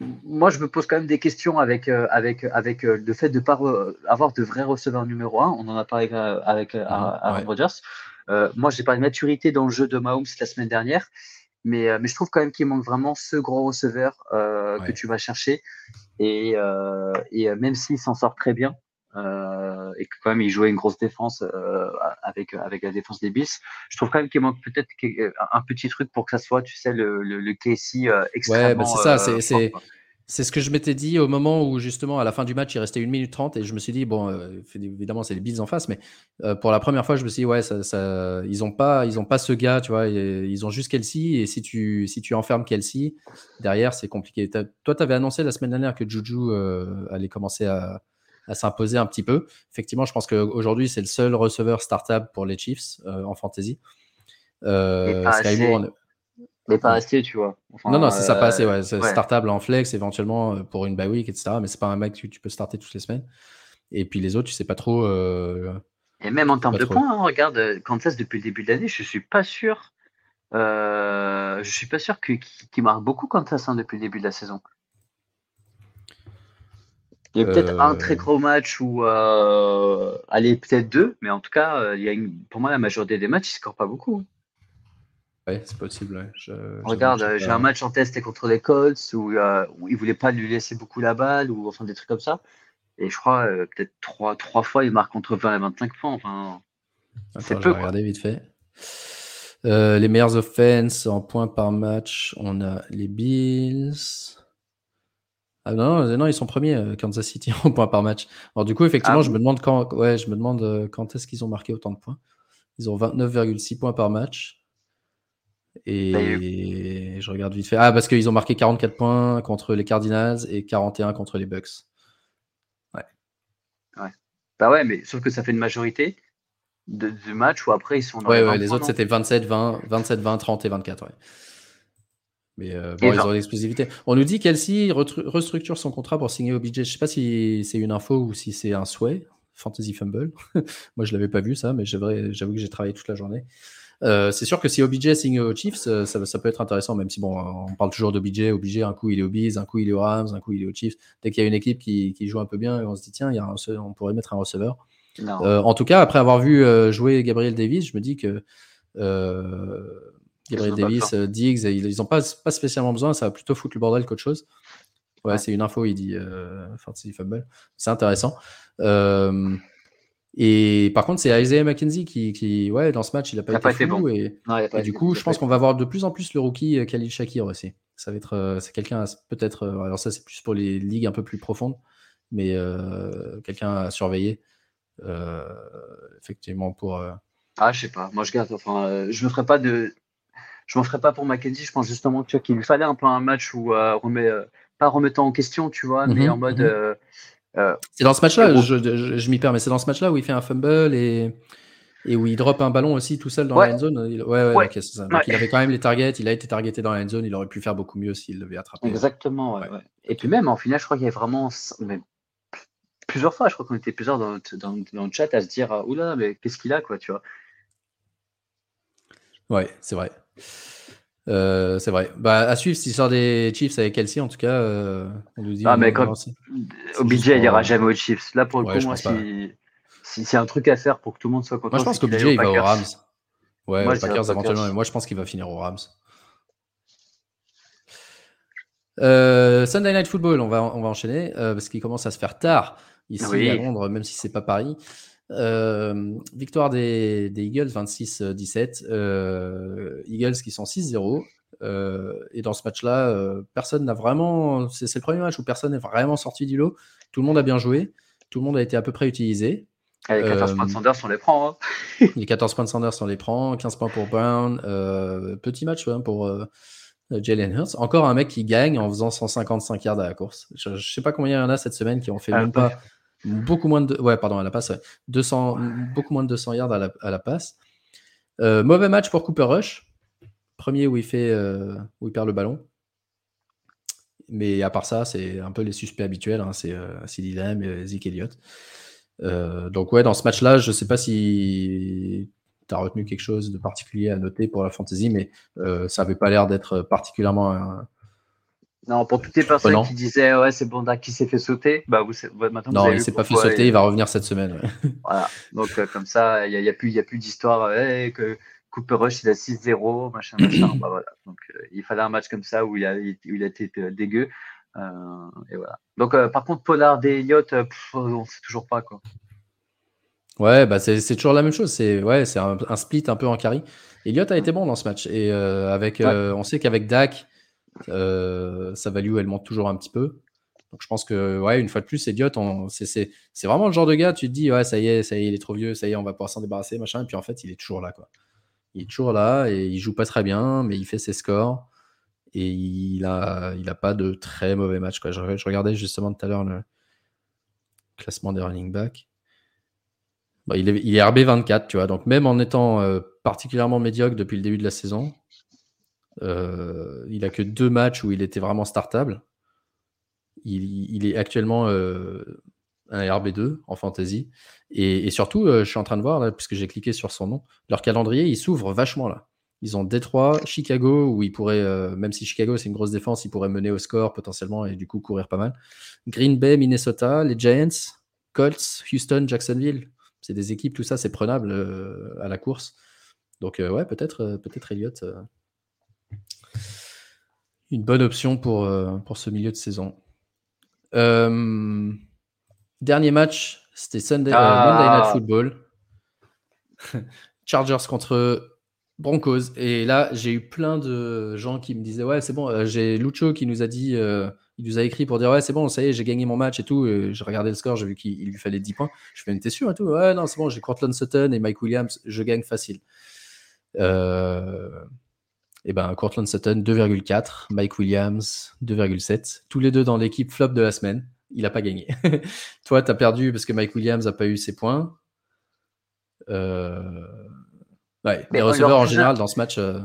moi, je me pose quand même des questions avec, euh, avec, avec euh, le fait de ne pas avoir de vrais receveurs numéro 1. On en a parlé euh, avec Aaron Rodgers. moi, j'ai pas de maturité dans le jeu de Mahomes la semaine dernière, mais, mais je trouve quand même qu'il manque vraiment ce gros receveur que tu vas chercher. Et, et même s'il s'en sort très bien, et que quand même il jouait une grosse défense avec, avec la défense des Bills. Je trouve quand même qu'il manque peut-être un petit truc pour que ça soit, tu sais, le, le, le KC extrêmement. Ouais, bah c'est ça, c'est. C'est ce que je m'étais dit au moment où, justement, à la fin du match, il restait 1 minute 30 et je me suis dit, bon, évidemment, c'est les Bills en face, mais pour la première fois, je me suis dit, ouais, ça, ça, ils n'ont pas, ils ont pas ce gars, tu vois, ils ont juste Kelsey et si tu, si tu enfermes Kelsey, derrière, c'est compliqué. Toi, tu avais annoncé la semaine dernière que Juju allait commencer à, à s'imposer un petit peu. Effectivement, je pense qu'aujourd'hui, c'est le seul receveur startable pour les Chiefs euh, en fantasy. Euh, mais pas assez, tu vois. non, non, c'est ça, pas assez. Ouais. Startable en flex, éventuellement euh, pour une bye week, etc. Mais c'est pas un mec que tu peux starter toutes les semaines. Et puis les autres, tu sais pas trop. Et même en termes de points, hein, regarde, Kansas depuis le début de l'année, je suis pas sûr. je suis pas sûr qu'il marque beaucoup Kansas hein, depuis le début de la saison. Il y a peut-être un très euh. gros match ou euh, allez peut-être deux, mais en tout cas, euh, il y a pour moi la majorité des matchs ils scorent pas beaucoup. Ouais, c'est possible. Regarde, j'ai un match en test contre les Colts où, où ils voulaient pas lui laisser beaucoup la balle ou enfin des trucs comme ça. Et je crois peut-être trois, trois fois il marque entre 20 et 25 points. Enfin, c'est peu. Regardez vite fait. les meilleures offenses en points par match, on a les Bills. Ah non, non, ils sont premiers, Kansas City, en points par match. Alors du coup, effectivement, ah je me demande quand, ouais, je me demande quand est-ce qu'ils ont marqué autant de points. Ils ont 29,6 points par match. Et je regarde vite fait. Ah, parce qu'ils ont marqué 44 points contre les Cardinals et 41 contre les Bucks. Ouais. Ouais. Bah ouais, mais sauf que ça fait une majorité de, matchs où après ils sont dans ouais, les, ouais, les autres c'était 27, 20, 27, 20, 30 et 24. Ouais. Mais euh, bon, ils ont l'exclusivité. On nous dit qu'Elsie restructure son contrat pour signer au budget. Je sais pas si c'est une info ou si c'est un souhait. Fantasy Fumble. Moi, je l'avais pas vu ça, mais j'avoue que j'ai travaillé toute la journée. Euh, c'est sûr que si OBJ signe aux Chiefs, euh, ça, ça, peut être intéressant, même si bon, on parle toujours d'OBJ. OBJ, un coup il est au Bees, un coup il est aux Rams, un coup il est aux Chiefs. Dès qu'il y a une équipe qui, qui, joue un peu bien, on se dit tiens, il y a on pourrait mettre un receveur. Euh, en tout cas, après avoir vu jouer Gabriel Davis, je me dis que Gabriel Davis, Diggs, ils n'ont pas, pas spécialement besoin, ça va plutôt foutre le bordel qu'autre chose. Ouais, c'est une info, il dit Fantasy Fumble. C'est intéressant. Et par contre, c'est Isaiah McKenzie qui, qui, ouais, dans ce match, il n'a pas, été, fou. Et, du coup, je pense qu'on va voir de plus en plus le rookie euh, Khalil Shakir aussi. Ça va être, euh, c'est quelqu'un peut-être. Euh, alors ça, c'est plus pour les ligues un peu plus profondes, mais quelqu'un à surveiller. effectivement pour. Ah, je sais pas. Moi, je garde. Enfin, je me ferai pas de. Je m'en ferai pas pour McKenzie. Je pense justement qu'il lui fallait un peu un match où remet, pas remettant en question, tu vois, mais mhm, en mode. Mhm. Euh, c'est dans ce match-là, je, m'y perds, mais c'est dans ce match-là où il fait un fumble et, et où il drop un ballon aussi tout seul dans la end zone. ouais, ouais, il avait quand même les targets, il a été targeté dans la end zone, il aurait pu faire beaucoup mieux s'il l'avait attrapé. Exactement, Et puis même en finale, je crois qu'il y avait vraiment plusieurs fois, je crois qu'on était plusieurs dans, dans, le chat à se dire oula, mais qu'est-ce qu'il a, quoi, tu vois. Ouais, c'est vrai. Euh, c'est vrai. Bah, à suivre s'il sort des Chiefs avec Kelsey, en tout cas, euh, on nous dit. Ah, mais comme OBJ, il ira jamais aux Chiefs. Là, pour le coup, moi, si, c'est un truc à faire pour que tout le monde soit content. Moi, je pense qu'OBJ, il va aux Rams. Ouais, moi, Packers éventuellement. moi, je pense qu'il va finir aux Rams. Euh, Sunday Night Football, on va, on va enchaîner parce qu'il commence à se faire tard ici à Londres, même si c'est pas Paris. Euh, victoire des, Eagles 26-17. Euh, Eagles qui sont 6-0. Euh, et dans ce match-là, personne n'a vraiment. C'est le premier match où personne n'est vraiment sorti du lot. Tout le monde a bien joué. Tout le monde a été à peu près utilisé. les 14 points de Sanders, on les prend. Hein. les 14 points de Sanders, on les prend. 15 points pour Brown. petit match pour Jalen Hurts. Encore un mec qui gagne en faisant 155 yards à la course. Je ne sais pas combien il y en a cette semaine qui ont fait même pas beaucoup moins de ouais pardon à la passe 200 beaucoup moins de 200 yards à la, passe. Euh, mauvais match pour Cooper Rush. Premier où il fait euh, où il perd le ballon. Mais à part ça c'est un peu les suspects habituels hein, c'est euh, CD Lamb et Zeke Elliott. Donc ouais dans ce match là je sais pas si tu as retenu quelque chose de particulier à noter pour la fantasy mais ça avait pas l'air d'être particulièrement non, pour toutes les personnes qui disaient ouais c'est Bonda qui s'est fait sauter, bah vous, maintenant non il s'est pas fait sauter, il va revenir cette semaine. voilà, donc euh, comme ça il n'y a, a, plus il y a plus d'histoire que Cooper Rush il a 6-0 machin machin. bah, voilà. Donc euh, il fallait un match comme ça où il a il, a été euh, dégueu et voilà. Donc par contre Pollard et Elliott, on sait toujours pas quoi. Ouais, bah c'est toujours la même chose. C'est ouais, c'est un, split un peu en carry. Elliott a été bon dans ce match et avec, on sait qu'avec Dak, euh, sa value, elle monte toujours un petit peu. Donc je pense que, ouais, une fois de plus, Elliott, c'est vraiment le genre de gars, tu te dis, ouais, ça y est, ça y est, il est trop vieux, ça y est, on va pouvoir s'en débarrasser, machin. Et puis en fait, il est toujours là, quoi. Il est toujours là et il joue pas très bien, mais il fait ses scores et il a, il a pas de très mauvais match. Quoi. Je, regardais justement tout à l'heure le classement des running backs. il, est, il, est, RB24, tu vois. Donc même en étant euh, particulièrement médiocre depuis le début de la saison, euh, il a que deux matchs où il était vraiment startable. Il, est actuellement euh, un RB2 en fantasy. Et, surtout, euh, je suis en train de voir, là, puisque j'ai cliqué sur son nom, leur calendrier, il s'ouvre vachement là. Ils ont Détroit, Chicago, où ils pourraient, même si Chicago c'est une grosse défense, ils pourraient mener au score potentiellement et du coup courir pas mal. Green Bay, Minnesota, les Giants, Colts, Houston, Jacksonville. C'est des équipes, tout ça, c'est prenable à la course. Donc ouais, peut-être peut-être Elliott une bonne option pour, euh, pour ce milieu de saison. Euh, dernier match, c'était Sunday, euh, Monday Night ah. Football. Chargers contre Broncos. Et là, j'ai eu plein de gens qui me disaient Ouais, c'est bon. j'ai Lucho qui nous a dit il nous a écrit pour dire ouais c'est bon ça y est j'ai gagné mon match et tout j'ai regardé le score j'ai vu qu'il lui fallait 10 points je fais t'es sûr et tout? Ouais non c'est bon j'ai Cortland Sutton et Mike Williams je gagne facile euh... et ben Cortland Sutton 2,4 Mike Williams 2,7 tous les deux dans l'équipe flop de la semaine il a pas gagné toi tu as perdu parce que Mike Williams a pas eu ses points euh... ouais, les receveurs en général dans ce match euh,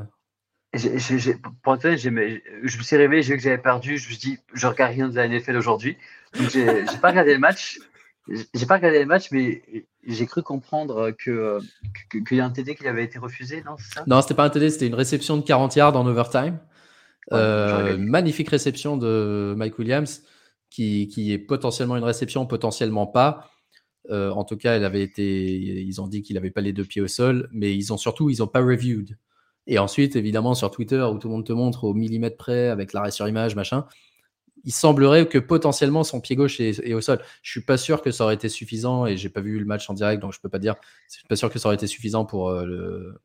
pour je me suis réveillé, j'ai vu que j'avais perdu. Je me suis dit, je regarde rien de la NFL aujourd'hui. Donc, j'ai pas regardé le match. J'ai pas regardé le match, mais j'ai cru comprendre que qu'il y a un TD qui avait été refusé, non ça? Non, c'était pas un TD, c'était une réception de 40 yards en overtime. Euh, magnifique réception de Mike Williams, qui, qui, est potentiellement une réception, potentiellement pas. Euh, en tout cas, elle avait été. Ils ont dit qu'il n'avait pas les deux pieds au sol, mais ils ont surtout, ils n'ont pas reviewed. Et ensuite, évidemment, sur Twitter, où tout le monde te montre au millimètre près avec l'arrêt sur image, machin, il semblerait que potentiellement son pied gauche est, au sol. Je suis pas sûr que ça aurait été suffisant, et j'ai pas vu le match en direct, donc je peux pas dire. Je suis pas sûr que ça aurait été suffisant pour euh, le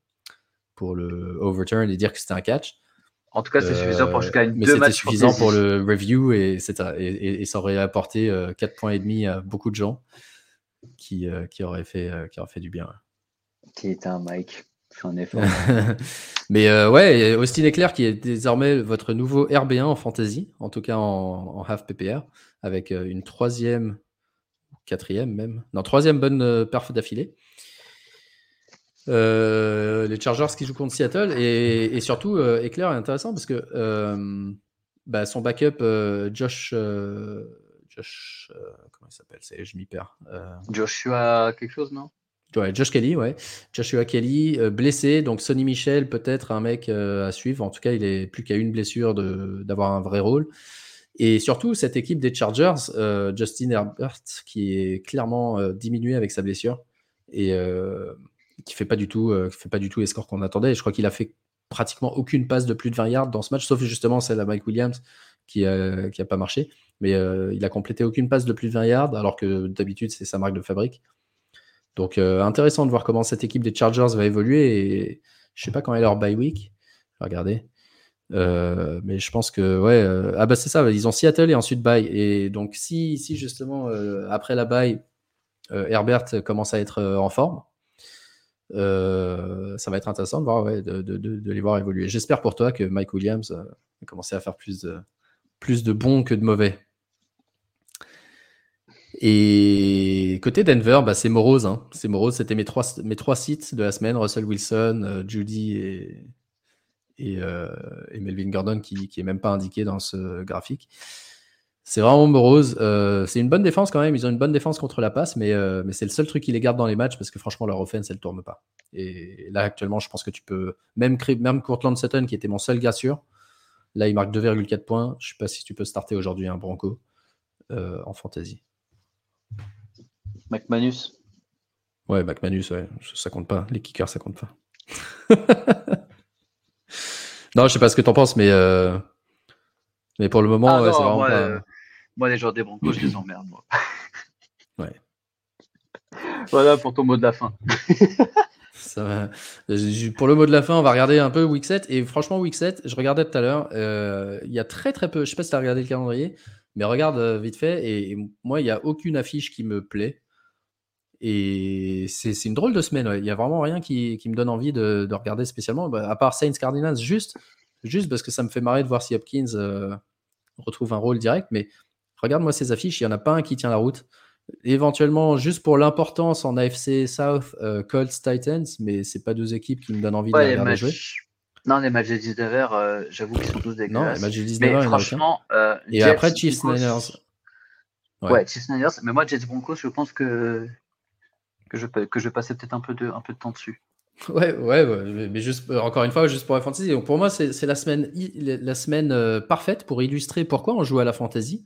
pour le overturn et dire que c'était un catch. En tout cas, c'est suffisant pour jusqu'à une Mais c'était suffisant pour le review et, et, et, ça aurait apporté 4 euh, points et demi à beaucoup de gens qui, euh, qui, auraient, fait, qui auraient fait du bien. Qui est un Mike. Mais euh, ouais, Austin Eclair qui est désormais votre nouveau RB1 en fantasy, en tout cas en, half PPR, avec euh, une troisième, quatrième même, non, troisième bonne euh, perf d'affilée. les Chargers qui jouent contre Seattle et, surtout Eclair est intéressant parce que bah, son backup Josh Josh comment il s'appelle? Je m'y perds. Joshua quelque chose non? Josh Kelly. Joshua Kelly, euh, blessé. Donc, Sonny Michel, peut-être un mec euh, à suivre. En tout cas, il est plus qu'à une blessure d'avoir un vrai rôle. Et surtout, cette équipe des Chargers, euh, Justin Herbert, qui est clairement diminué avec sa blessure et qui fait pas fait pas du tout les scores qu'on attendait. Je crois qu'il a fait pratiquement aucune passe de plus de 20 yards dans ce match, sauf justement celle à Mike Williams qui n'a pas marché. Mais il a complété aucune passe de plus de 20 yards, alors que d'habitude, c'est sa marque de fabrique. Donc euh, intéressant de voir comment cette équipe des Chargers va évoluer. Et je sais pas quand est leur bye week. Regardez. Euh, mais je pense que ouais. Euh, ah bah c'est ça. Ils ont Seattle et ensuite bye. Et donc si, si justement après la bye, Herbert commence à être en forme. ça va être intéressant de, voir, de, les voir évoluer. J'espère pour toi que Mike Williams a commencé à faire de, plus de bons que de mauvais. Et côté Denver, bah, c'est morose. Hein. C'est morose. C'était mes trois, mes trois sites de la semaine Russell Wilson, euh, Judy et, euh, et, Melvin Gordon, qui, qui est même pas indiqué dans ce graphique. C'est vraiment morose. Euh, c'est une bonne défense quand même. Ils ont une bonne défense contre la passe, mais, mais c'est le seul truc qui les garde dans les matchs parce que franchement, leur offense, elle tourne pas. Et là, actuellement, je pense que tu peux. Même, même Courtland Sutton, qui était mon seul gars sûr, là, il marque 2,4 points. Je sais pas si tu peux starter aujourd'hui un Bronco en fantasy. McManus Ouais, McManus, ouais. Ça compte pas. Les kickers, ça compte pas. non, je sais pas ce que t'en penses, mais, euh, mais pour le moment, ah c'est vraiment moi, pas... Euh, moi, les joueurs des Broncos, je les emmerde, moi. ouais. Voilà pour ton mot de la fin. Ça Pour le mot de la fin, on va regarder un peu Week 7. Et franchement, Week 7, je regardais tout à l'heure, euh, il y a très très peu, je sais pas si tu as regardé le calendrier, mais regarde vite fait, et, et moi, il n'y a aucune affiche qui me plaît. Et c'est une drôle de semaine. Il n'y a vraiment rien qui, me donne envie de, regarder spécialement, bah, à part Saints Cardinals, juste, juste parce que ça me fait marrer de voir si Hopkins euh, retrouve un rôle direct. Mais regarde-moi ces affiches, il n'y en a pas un qui tient la route. Éventuellement, juste pour l'importance en AFC South, euh, Colts Titans, mais c'est pas deux équipes qui me donnent envie de regarder jouer. Non, les matchs de 19 h j'avoue qu'ils sont tous dégueulasses. Non, les matchs de 19 mais franchement, euh, Et après, Chiefs Niners. Ouais. Chiefs Niners. Mais moi, Jets Broncos, je pense que que je, que je passais peut-être un, peu de, un peu de temps dessus. Ouais, ouais, ouais, mais juste, euh, encore une fois, juste pour la fantasy. Donc pour moi, c'est la semaine, la semaine euh, parfaite pour illustrer pourquoi on joue à la fantasy.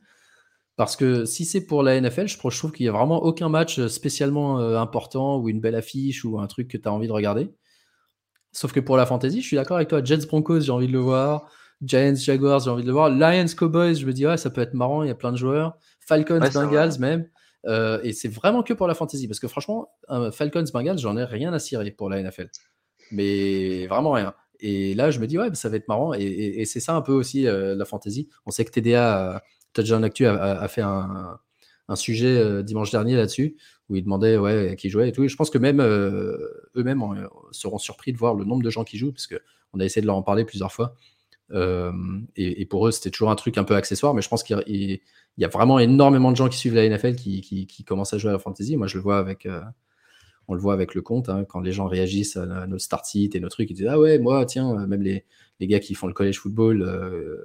Parce que si c'est pour la NFL, je trouve qu'il n'y a vraiment aucun match euh, spécialement important ou une belle affiche ou un truc que tu as envie de regarder. Sauf que pour la fantasy, je suis d'accord avec toi. Jets Broncos, j'ai envie de le voir. Giants Jaguars, j'ai envie de le voir. Lions Cowboys, je me dis, ouais, ça peut être marrant, il y a plein de joueurs. Falcons Bengals, même. Euh, et c'est vraiment que pour la fantasy, parce que franchement, Falcons Bengals, j'en ai rien à cirer pour la NFL. mais vraiment rien. Et là, je me dis, ouais, ça va être marrant. Et, c'est ça un peu aussi la fantasy. On sait que TDA, Touchdown Actu, a, a fait un, un sujet dimanche dernier là-dessus, où ils demandaient ouais, qui jouait et tout. je pense que même eux-mêmes seront surpris de voir le nombre de gens qui jouent, parce qu'on a essayé de leur en parler plusieurs fois. et, pour eux, c'était toujours un truc un peu accessoire, mais je pense qu'il y a vraiment énormément de gens qui suivent la NFL qui, qui, commencent à jouer à la fantasy. Moi, je le vois avec, on le voit avec le compte, hein, quand les gens réagissent à, notre start et nos trucs, ils disent Ah ouais, moi, tiens, même les, les gars qui font le college football, euh,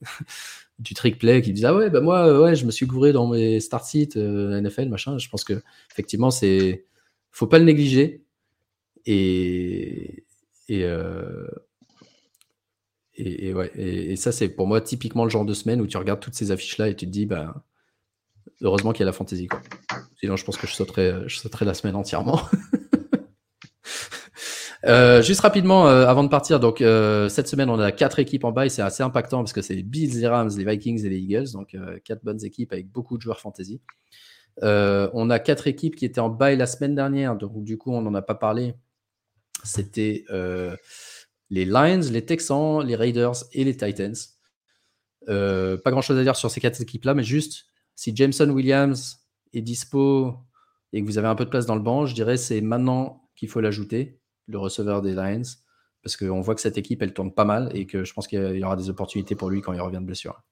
du trick play, qui disent Ah ouais, bah moi, ouais, je me suis gouré dans mes start sites euh, NFL, machin. Je pense que effectivement, c'est faut pas le négliger. Et, et, euh, et, ouais, et, ça, c'est pour moi typiquement le genre de semaine où tu regardes toutes ces affiches-là et tu te dis, bah, heureusement qu'il y a la fantaisie. Quoi. Sinon, je pense que je sauterais, je sauterais la semaine entièrement. Euh, juste rapidement, euh, avant de partir, donc euh, cette semaine, on a quatre équipes en bail. C'est assez impactant parce que c'est les Bills, les Rams, les Vikings et les Eagles. Donc quatre bonnes équipes avec beaucoup de joueurs fantasy. on a quatre équipes qui étaient en bail la semaine dernière. Donc du coup, on n'en a pas parlé. C'était les Lions, les Texans, les Raiders et les Titans. pas grand chose à dire sur ces quatre équipes-là, mais juste si Jameson Williams est dispo et que vous avez un peu de place dans le banc, je dirais c'est maintenant qu'il faut l'ajouter, le receveur des Lions, parce qu'on voit que cette équipe, elle tourne pas mal et que je pense qu'il y aura des opportunités pour lui quand il revient de blessure.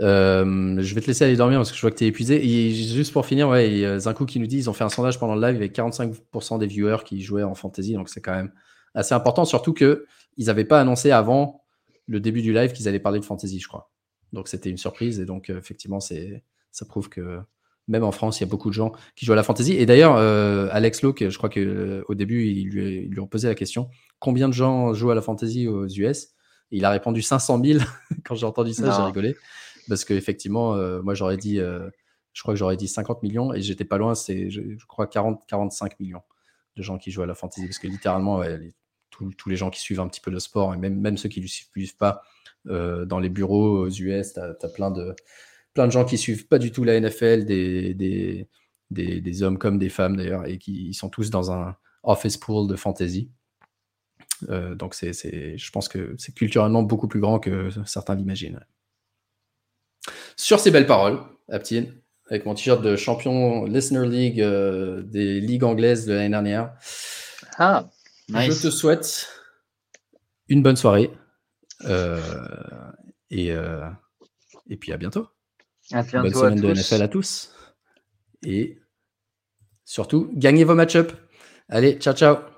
Euh, je vais te laisser aller dormir parce que je vois que tu es épuisé. Et juste pour finir, ouais, Zinkou qui nous dit ils ont fait un sondage pendant le live avec 45% des viewers qui jouaient en fantasy, donc c'est quand même assez important, surtout qu'ils n'avaient pas annoncé avant le début du live qu'ils allaient parler de fantasy, je crois. Donc c'était une surprise et donc euh, effectivement, ça prouve que même en France, il y a beaucoup de gens qui jouent à la fantasy. Et d'ailleurs, euh, Alex Locke, je crois qu'au euh, début, ils lui, lui, ont posé la question combien de gens jouent à la fantasy aux US et Il a répondu 500 000. Quand j'ai entendu ça, j'ai rigolé. Parce qu'effectivement, moi, j'aurais dit, je crois que j'aurais dit 50 millions et j'étais pas loin, c'est, je, crois, 40, 45 millions de gens qui jouent à la fantasy. Parce que littéralement, tous, les gens qui suivent un petit peu le sport, et même, même ceux qui ne le suivent pas, euh, dans les bureaux aux US, tu as, plein, de, plein de gens qui suivent pas du tout la NFL, des, des, des, hommes comme des femmes d'ailleurs, et qui sont tous dans un office pool de fantasy. Euh, donc c'est, je pense que c'est culturellement beaucoup plus grand que certains l'imaginent. Sur ces belles paroles, Aptine, avec mon t-shirt de champion Listener League euh, des ligues anglaises de l'année dernière. Ah, Je te souhaite une bonne soirée. Euh, et, et puis à bientôt. À bientôt Bonne semaine de NFL à tous. Et surtout, gagnez vos match-ups. Allez, ciao, ciao.